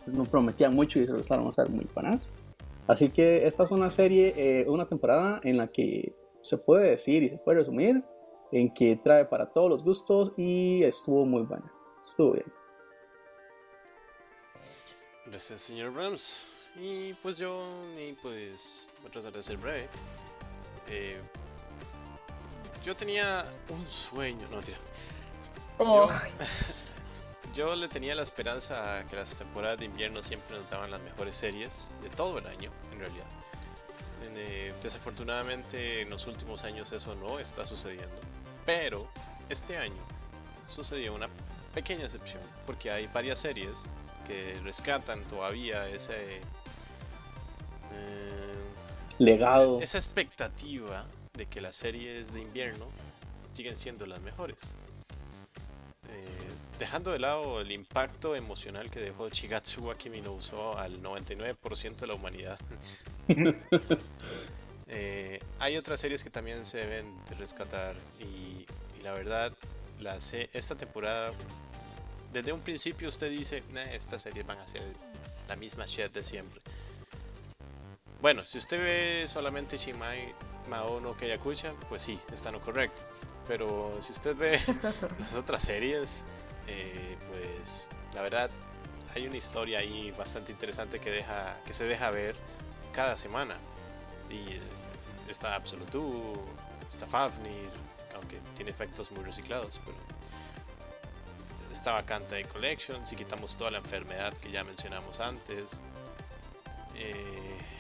nos prometían mucho y se resultaron ser muy panas. Así que esta es una serie, eh, una temporada en la que se puede decir y se puede resumir en que trae para todos los gustos y estuvo muy buena. Estuvo bien. Gracias, señor Brahms. Y pues yo, y pues, voy a tratar de ser breve. Eh, yo tenía un sueño, no, tira. Oh, Yo le tenía la esperanza a que las temporadas de invierno siempre nos daban las mejores series de todo el año, en realidad. Eh, desafortunadamente en los últimos años eso no está sucediendo. Pero este año sucedió una pequeña excepción, porque hay varias series que rescatan todavía ese... eh, Legado. esa expectativa de que las series de invierno siguen siendo las mejores. Eh, dejando de lado el impacto emocional que dejó Shigatsu wa Kimi no Uso al 99% de la humanidad. Eh, hay otras series que también se deben de rescatar y, y la verdad, la se- esta temporada, desde un principio usted dice, "Nah, estas series van a ser la misma shit de siempre. Bueno, si usted ve solamente Shimai Mao no Kayakusha, pues sí, está en lo correcto. Pero si usted ve las otras series, eh, pues la verdad hay una historia ahí bastante interesante que deja que se deja ver cada semana. Y eh, está Absolutu, está Fafnir, aunque tiene efectos muy reciclados, pero está Vacante de Collection, si quitamos toda la enfermedad que ya mencionamos antes. Eh,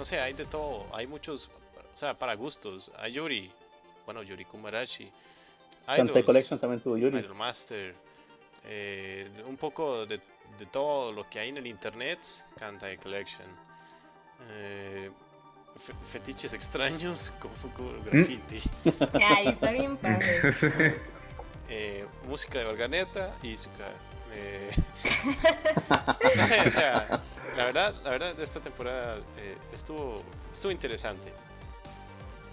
no sé, hay de todo, hay muchos, o sea, para gustos. Hay Yuri, bueno, Yuri Kumarashi. Idols, Collection también tuvo Yuri. Idol Master. eh, un poco de, de todo lo que hay en el internet, Kantai Collection. Eh, fe- fetiches extraños, como Fuku Graffiti. ay, está bien padre. eh, música de organeta y Izuka. Eh, no sé, o sea, la verdad, la verdad, esta temporada eh, estuvo, estuvo interesante.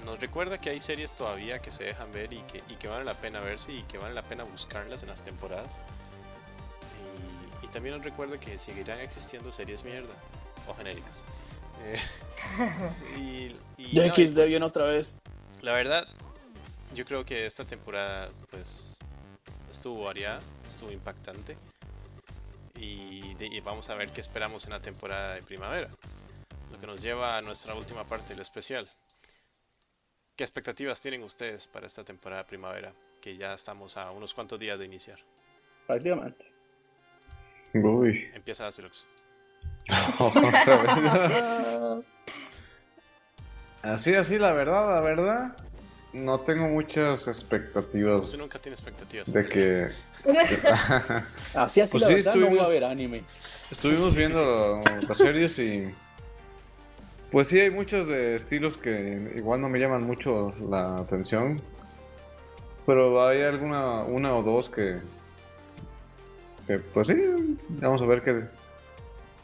Nos recuerda que hay series todavía que se dejan ver y que, y que vale la pena verse y que vale la pena buscarlas en las temporadas. Y, y también nos recuerda que seguirán existiendo series mierda o genéricas. Eh, y, y no, pues- viene otra vez. la verdad, yo creo que esta temporada, pues, estuvo variada, estuvo impactante. Y, de- y vamos a ver qué esperamos en la temporada de primavera. Lo que nos lleva a nuestra última parte del especial. ¿Qué expectativas tienen ustedes para esta temporada de primavera? Que ya estamos a unos cuantos días de iniciar. Prácticamente. Uy. Empieza Acilox. Otra vez. Así, así, la verdad, la verdad. No tengo muchas expectativas Usted nunca tiene expectativas. de que... Así, así, Pues la sí, verdad, no voy a ver anime. Estuvimos viendo las series y... Pues sí, hay muchos de estilos que igual no me llaman mucho la atención. Pero hay alguna, una o dos que... que pues sí, vamos a ver qué,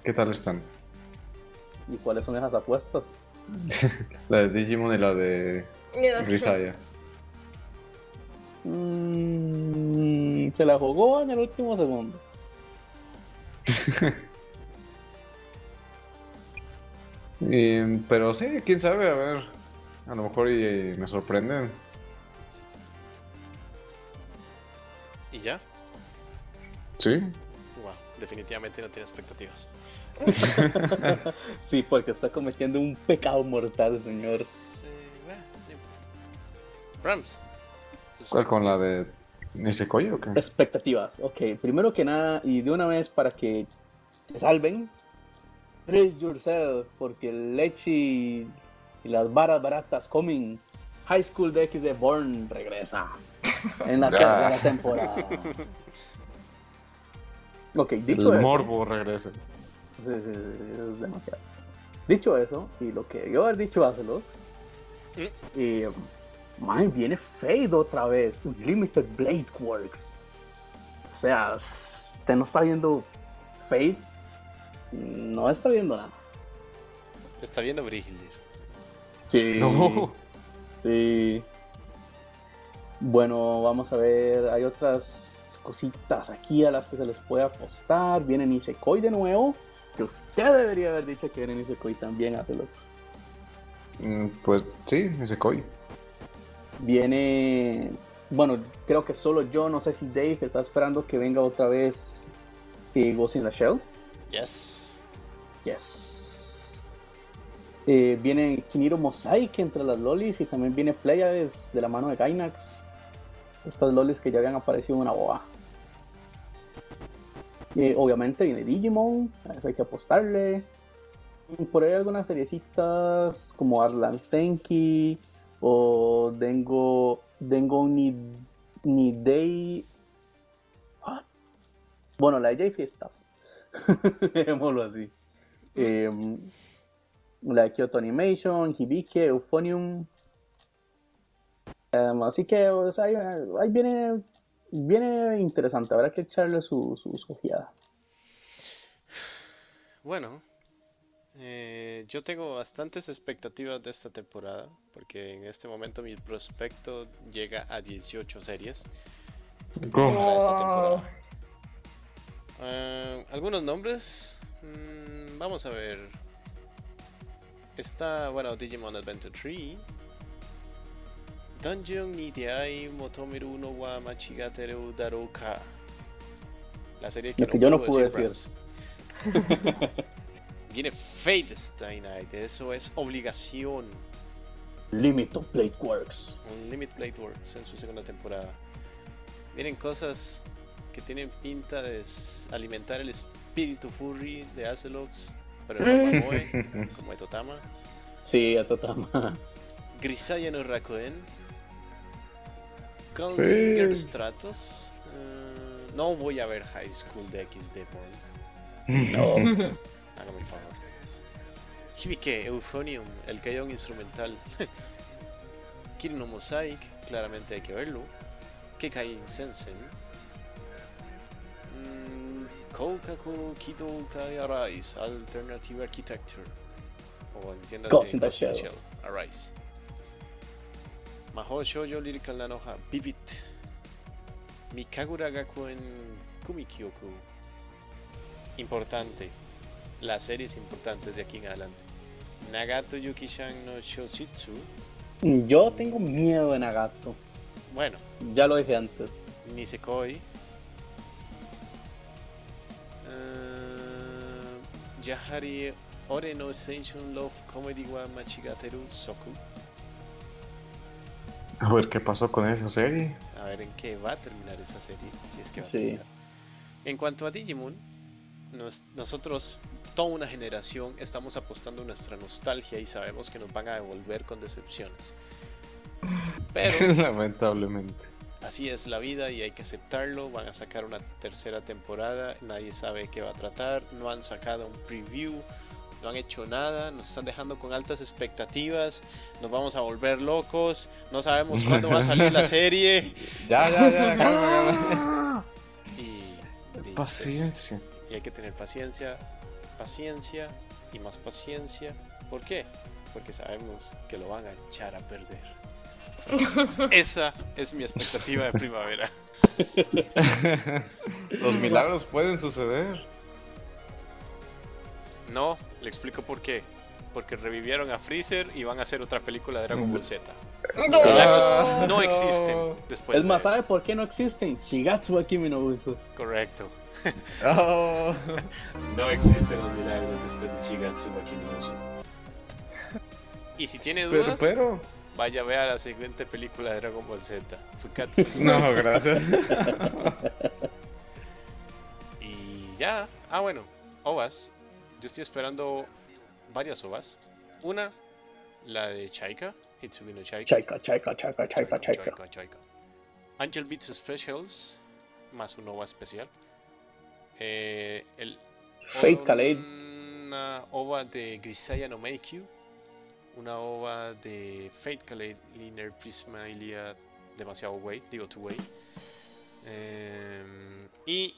qué tal están. ¿Y cuáles son esas apuestas? La de Digimon y la de Grisaya. Mm, se la jugó en el último segundo. Y- pero sí, quién sabe, a ver. A lo mejor y, me sorprenden. ¿Y ya? Sí. Wow, definitivamente no tiene expectativas. Sí, porque está cometiendo un pecado mortal, señor. Rams. ¿Cuál con la de Nisekoi o qué? Expectativas. Ok, primero que nada, y de una vez para que te salven, brace yourself, porque el leche y las varas baratas comen. High School DX de Born regresa en la tercera temporada. Ok, dicho El eso. morbo regresa. Sí, sí, sí, es demasiado. Dicho eso, y lo que yo haber dicho hace los, Mm. eh, man, viene Fade otra vez, Unlimited Blade Works. O sea, usted no está viendo Fade, no está viendo nada. Está viendo Brigildir. Sí. No. Sí. Bueno, vamos a ver, hay otras cositas aquí a las que se les puede apostar. Viene Nisekoi de nuevo, que usted debería haber dicho que viene Nisekoi también, Atelox. Mm, Pues sí, Nisekoi. Viene, bueno, creo que solo yo, no sé si Dave está esperando que venga otra vez eh, Ghost in the Shell. Yes. Yes. Eh, viene Kiniro Mosaic entre las lolis y también viene Pleiades de la mano de Gainax. Estas lolis que ya habían aparecido en una boa. Eh, obviamente viene Digimon, a eso hay que apostarle. Y Por ahí algunas seriecitas como Arlan Senki o Dengo, Dengo ni, ni Day. What? Bueno, la de Stuff. Dejémoslo así. Em, la Kyoto Animation, Hibike, Euphonium. Em, así que ahí, viene, viene interesante. Habrá que echarle su, su, su. Bueno, eh, yo tengo bastantes expectativas de esta temporada, porque en este momento mi prospecto llega a 18 series para esta temporada. Ah, Algunos nombres, mm, vamos a ver. Está, bueno, Digimon Adventure 3. Dungeon ni Deai Motomeru no wa Machigateru Darouka. La serie que, Lo que yo no puedo pude Rams. Viene Fate Stay Night, eso es obligación. Limit of Blade Works. Un Limit Blade Works en su segunda temporada. Vienen cosas que tienen pinta de alimentar el espíritu furry de Acelox, pero moe, como de Totama. Sí, a Totama. Grisaya no Rakuen. Sí. Gunslinger Stratos. eh, no voy a ver High School de XD Porn. No. Hágame el favor. Hibike, Euphonium, el Kaion instrumental. Kirin no Mosaic, claramente hay que verlo. Kekai Sensen. Mm, Koukaku Kido Kai Arise, Alternative Architecture. O entiendas Ghost in the Shell. Arise. Mahou Shoujo Lyrical Nanoha, Vivid. Mikagura Gakuen Kumikyoku. Importante. Las series importantes de aquí en adelante. Nagato Yukishan no Shoshitsu. Yo tengo miedo de Nagato. Bueno, Ya lo dije antes. Nisekoi. Eh, Yahari Ore no Sensation Love Comedy wa Machigateru Soku. A ver qué pasó con esa serie. A ver en qué va a terminar esa serie, si es que va a terminar. En cuanto a Digimon, nos- nosotros, toda una generación, estamos apostando nuestra nostalgia y sabemos que nos van a devolver con decepciones. Pero Lamentablemente. así es la vida y hay que aceptarlo. Van a sacar una tercera temporada, nadie sabe qué va a tratar, no han sacado un preview, no han hecho nada, nos están dejando con altas expectativas, nos vamos a volver locos, no sabemos cuándo va a salir la serie. Ya, ya, ya, calma, calma. Y, y, pues, Paciencia. y hay que tener paciencia, paciencia y más paciencia. ¿Por qué? Porque sabemos que lo van a echar a perder. Esa es mi expectativa de primavera. Los milagros pueden suceder. No, le explico por qué. Porque revivieron a Freezer y van a hacer otra película de Dragon Ball Z. No. Los milagros Ah, no existen después es más, de ¿sabe por qué no existen? Shigatsu wa Kimi no Uso. Correcto. Oh. No existen los milagros después de Shigatsu wa Kimi no Uso. Y si tiene Pero, dudas, pero. vaya a ver la siguiente película de Dragon Ball Z. Fukatsu. No, gracias. Y ya. Ah, bueno. OVAs. Yo estoy esperando varias OVAs. Una, la de Chaika. Hitsugi no Chaika. Chaika, chaika, chaika, chaika, chaika. Chaika, Chaika. Angel Beats Specials. Más un OVA especial. Eh, el, Fate Kaleid. Una OVA de Grisaya no Meikyu. Una OVA de Fate Kaleid Linear Prisma Ilia demasiado way, digo two way. Em, y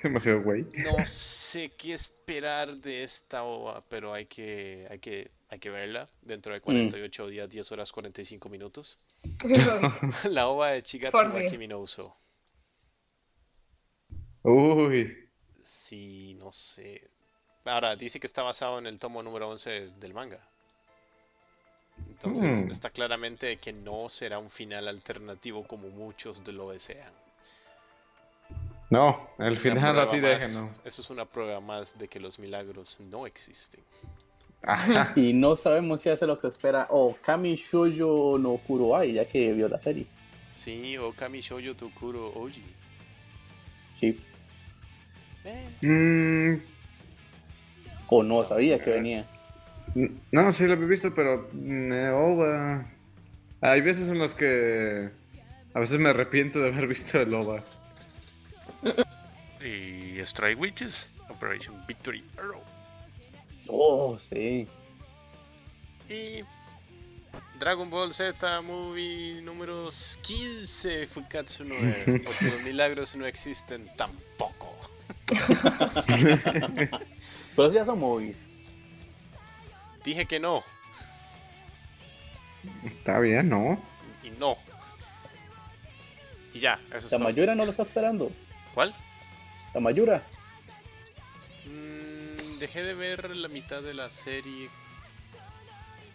Demasiado güey. no sé qué esperar de esta OVA, pero hay que, hay que, hay que verla dentro de 48 días, 10 horas, 45 minutos. La OVA de Chigatsu. Kimi no Uso. Uy. Sí, no sé. Ahora, dice que está basado en el tomo número 11 del manga. Entonces, Hmm. está claramente que no será un final alternativo como muchos de lo desean. No, el Una final prueba así más- déjenlo. Eso es una prueba más de que los milagros no existen. Ajá. Y no sabemos si hace lo que se espera. O Kami Shoujo no Kuroai, ya que vio la serie. Sí, Okami Shoujo Tokuro Oji. Sí. Mm, O no sabía que venía. no, sí lo he visto, pero. OVA. Hay veces en las que. A veces me arrepiento de haber visto el OVA. Y Strike Witches, Operation Victory Arrow. Oh, sí. Y Dragon Ball Z Movie número 15 Fukatsu no es, porque los milagros no existen tampoco. Pero esos ya son movies. Dije que no, Está bien, ¿no? y no. Y ya, eso es todo. Tamayura no lo está esperando. ¿Cuál? Tamayura. Mm, dejé de ver la mitad de la serie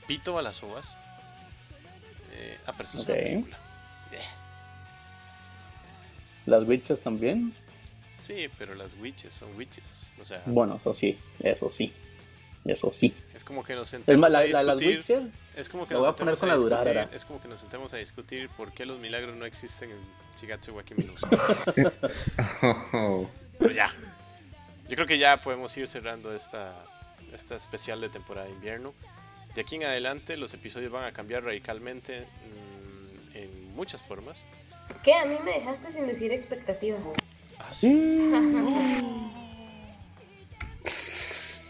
Pito a las ovas. Eh, ah, pero eso es una Ok. película. Las witches también. Sí, pero las witches son witches. O sea, Bueno, eso sí. Eso sí. Eso sí. es como que nos sentemos a la, la- las discutir. witches. Es como que nos voy a poner sentemos con a la discutir. Es como que nos sentemos a discutir por qué los milagros no existen en Shigatsu wa Kimi no Uso. Pero ya. Yo creo que ya podemos ir cerrando esta, esta especial de temporada de invierno. De aquí en adelante los episodios van a cambiar radicalmente mm, en muchas formas. ¿Qué? A mí me dejaste sin decir expectativas. Ah, sí.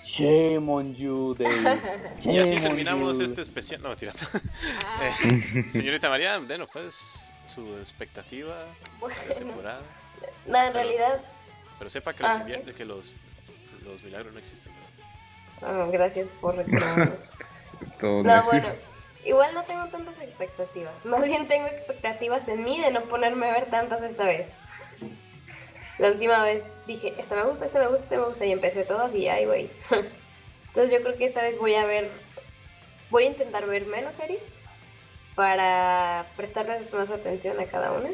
Shame on you, Dave. Y así terminamos este especial. No, mentira. Ah, Eh, señorita María, bueno, pues su expectativa de bueno. temporada. No, en realidad, Pero sepa que los, Ah, ok. que los, los milagros no existen. ¿verdad? ah, gracias por recordarme. todo No, bueno, igual no tengo tantas expectativas. Más bien tengo expectativas en mí de no ponerme a ver tantas esta vez. La última vez dije, esta me gusta, esta me gusta, esta me gusta, y empecé todas y ay, güey. Entonces yo creo que esta vez voy a ver, voy a intentar ver menos series para prestarles más atención a cada una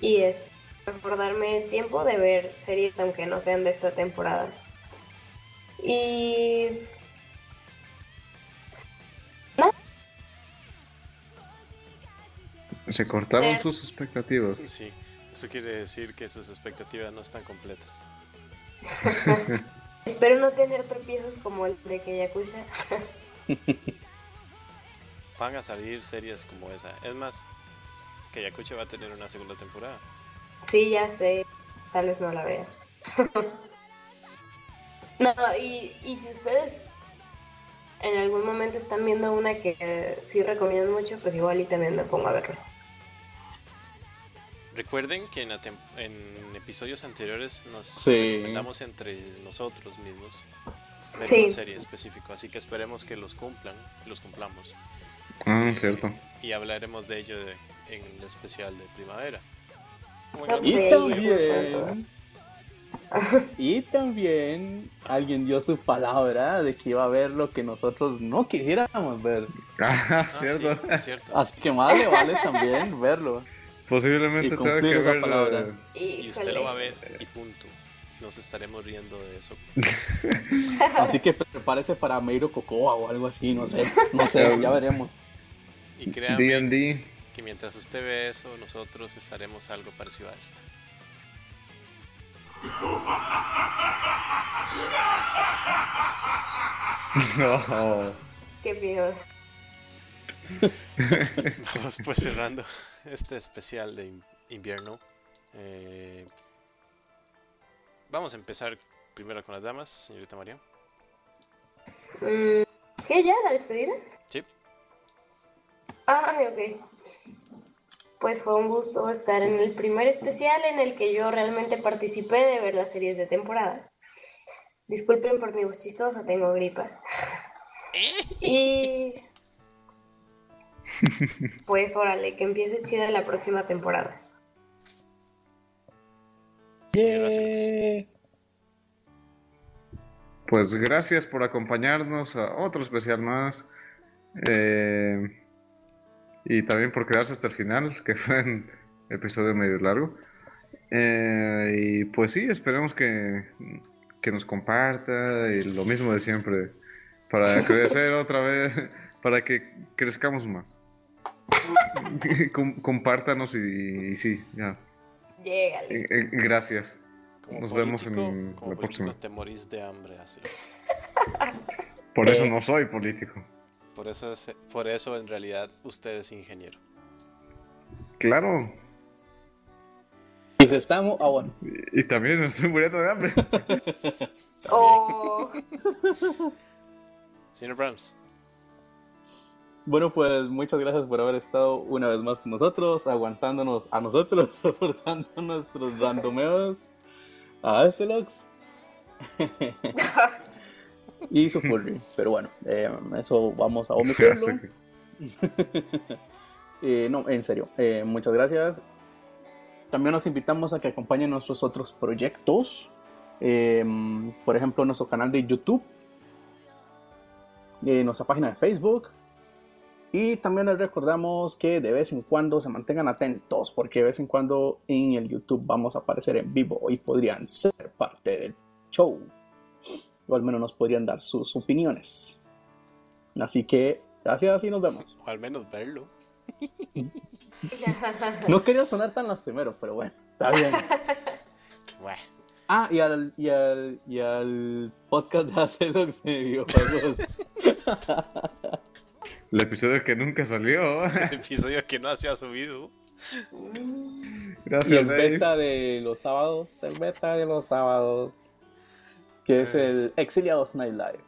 y es recordarme el tiempo de ver series aunque no sean de esta temporada. Y Se cortaron sus expectativas. Sí, eso quiere decir que sus expectativas no están completas. Espero no tener tropiezos como el de Keyakusha. van a salir series como esa. Es más, que Yakucha va a tener una segunda temporada. Sí, ya sé. Tal vez no la vea. no, y, y si ustedes en algún momento están viendo una que sí recomiendo mucho, pues igual y también me pongo a verla. Recuerden que en, en episodios anteriores nos Sí. recomendamos entre nosotros mismos ver Sí. una serie específica, así que esperemos que los cumplan, los cumplamos. Ah, cierto. Y hablaremos de ello de- en el especial de primavera. Y también, y también alguien dio su palabra de que iba a ver lo que nosotros no quisiéramos ver. Ah, Ah, cierto. sí, cierto. Así que más le vale también verlo. Posiblemente Y tenga cumplir que esa ver. palabra. Y usted lo va a ver y punto. Nos estaremos riendo de eso. Así que prepárese para Meiro Cocoa o algo así, no sé. No sé, ya veremos. Y créanme D&D. que mientras usted ve eso, nosotros estaremos algo parecido a esto. Oh. Qué feo. Vamos pues cerrando este especial de in- invierno. Eh, vamos a empezar primero con las damas, señorita María. Mm, ¿Qué ya? ¿La despedida? Sí. Ah, ok. Pues fue un gusto estar en el primer especial en el que yo realmente participé de ver las series de temporada. Disculpen por mi voz chistosa, tengo gripa. Y pues órale, que empiece chida la próxima temporada. Pues gracias por acompañarnos a otro especial más. Eh, y también por quedarse hasta el final, que fue un episodio medio largo. Eh, y pues sí, esperemos que, que nos comparta y lo mismo de siempre. Para crecer otra vez, para que crezcamos más. Com- compártanos y, y sí, ya. Llégale. Eh, eh, gracias. Como Nos vemos en como la próxima. te morís de hambre. así. Por eso no soy político. Por eso, es- por eso en realidad usted es ingeniero. Claro. Y estamos. Ah, bueno. Y, y también me estoy muriendo de hambre. Oh, Señor Brahms, Bueno, pues muchas gracias por haber estado una vez más con nosotros, aguantándonos a nosotros, soportando nuestros randomeos a Acelox y su Fulry. Pero bueno, eh, eso vamos a omitirlo. Eh, no, en serio, eh, muchas gracias. También nos invitamos a que acompañen nuestros otros proyectos. Eh, por ejemplo, nuestro canal de YouTube, eh, nuestra página de Facebook. Y también les recordamos que de vez en cuando se mantengan atentos, porque de vez en cuando en el YouTube vamos a aparecer en vivo y podrían ser parte del show. O al menos nos podrían dar sus opiniones. Así que gracias y nos vemos. o al menos verlo. No quería sonar tan lastimero, pero bueno, está bien. Ah, y al, y al, y al podcast de Acelox de videojuegos. El episodio que nunca salió. El episodio que no se ha subido. y Gracias, el Dave. beta de los sábados. El beta de los sábados. Que es Eh. el Exiliados Night Live.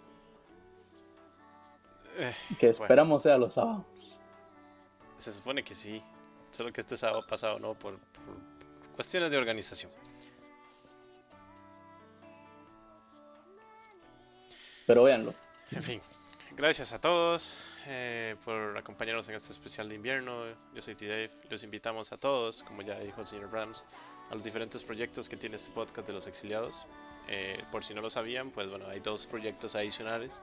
Eh, Que esperamos sea los sábados. se supone que sí. Solo que este sábado pasado no, por, por cuestiones de organización. Pero véanlo. En fin, gracias a todos eh, por acompañarnos en este especial de invierno. Yo soy T-Dave. Los invitamos a todos, como ya dijo el señor Brahms, a los diferentes proyectos que tiene este podcast de los exiliados. Eh, por si no lo sabían, pues bueno, hay dos proyectos adicionales.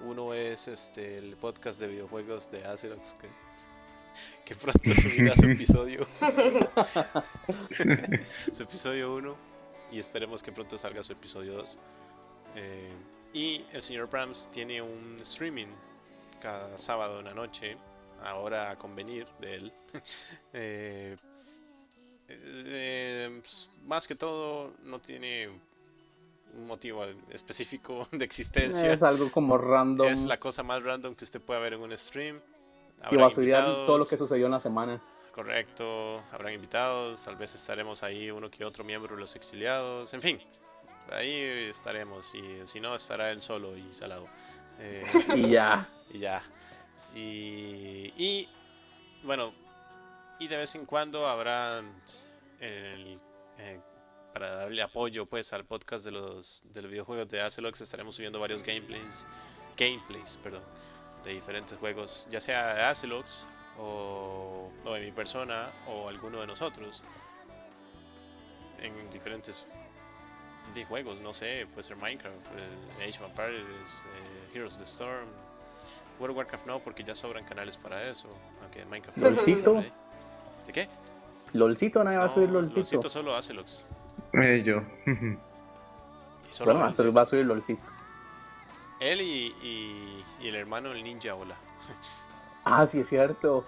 Uno es este el podcast de videojuegos de Acerox que, que pronto subirá su episodio. su episodio 1 y esperemos que pronto salga su episodio 2. Eh, y el señor Brahms tiene un streaming cada sábado en la noche, ahora a convenir de él. Eh, eh, pues, más que todo, no tiene un motivo específico de existencia. Es algo como random. Es la cosa más random que usted pueda ver en un stream. Y habrán va a subir invitados, todo lo que sucedió en la semana. Correcto, habrán invitados, tal vez estaremos ahí uno que otro miembro de los exiliados, en fin, ahí estaremos y si no estará él solo y salado. Eh, Y ya. y ya. Y, y, bueno, y de vez en cuando habrá el, eh, para darle apoyo pues al podcast de los, de los videojuegos de Acelox estaremos subiendo varios gameplays, gameplays, perdón, de diferentes juegos, ya sea de Acelox o, o de mi persona o alguno de nosotros en diferentes de juegos, no sé, puede ser Minecraft, el Age of Empires, eh, Heroes of the Storm, World of Warcraft no, porque ya sobran canales para eso, aunque Minecraft Lolcito. ¿De ¿De qué? LOLcito, nadie va a subir No, LOLcito. Lolcito solo hace Lux. Eh, yo. Y solo Bueno, va a subir- LOLcito. él y, y, y el hermano del ninja Ola. Ah, sí, es cierto.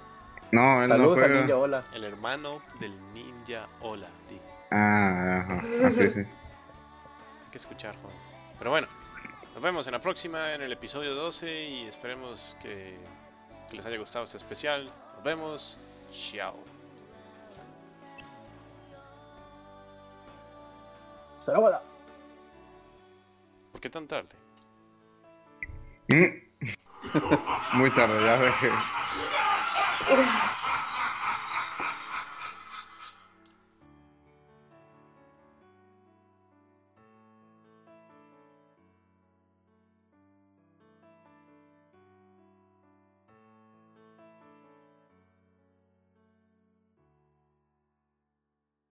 no, él no Saludos a juega. Ninja Hola. El hermano del ninja Ola. di. Ah, ajá. Ah, sí, sí. Que escuchar, Juan. Pero bueno, nos vemos en la próxima, en el episodio 12 y esperemos que, que les haya gustado este especial. Nos vemos. Chao. Hola. ¿Por qué tan tarde? Mm. Muy tarde, ya dejé.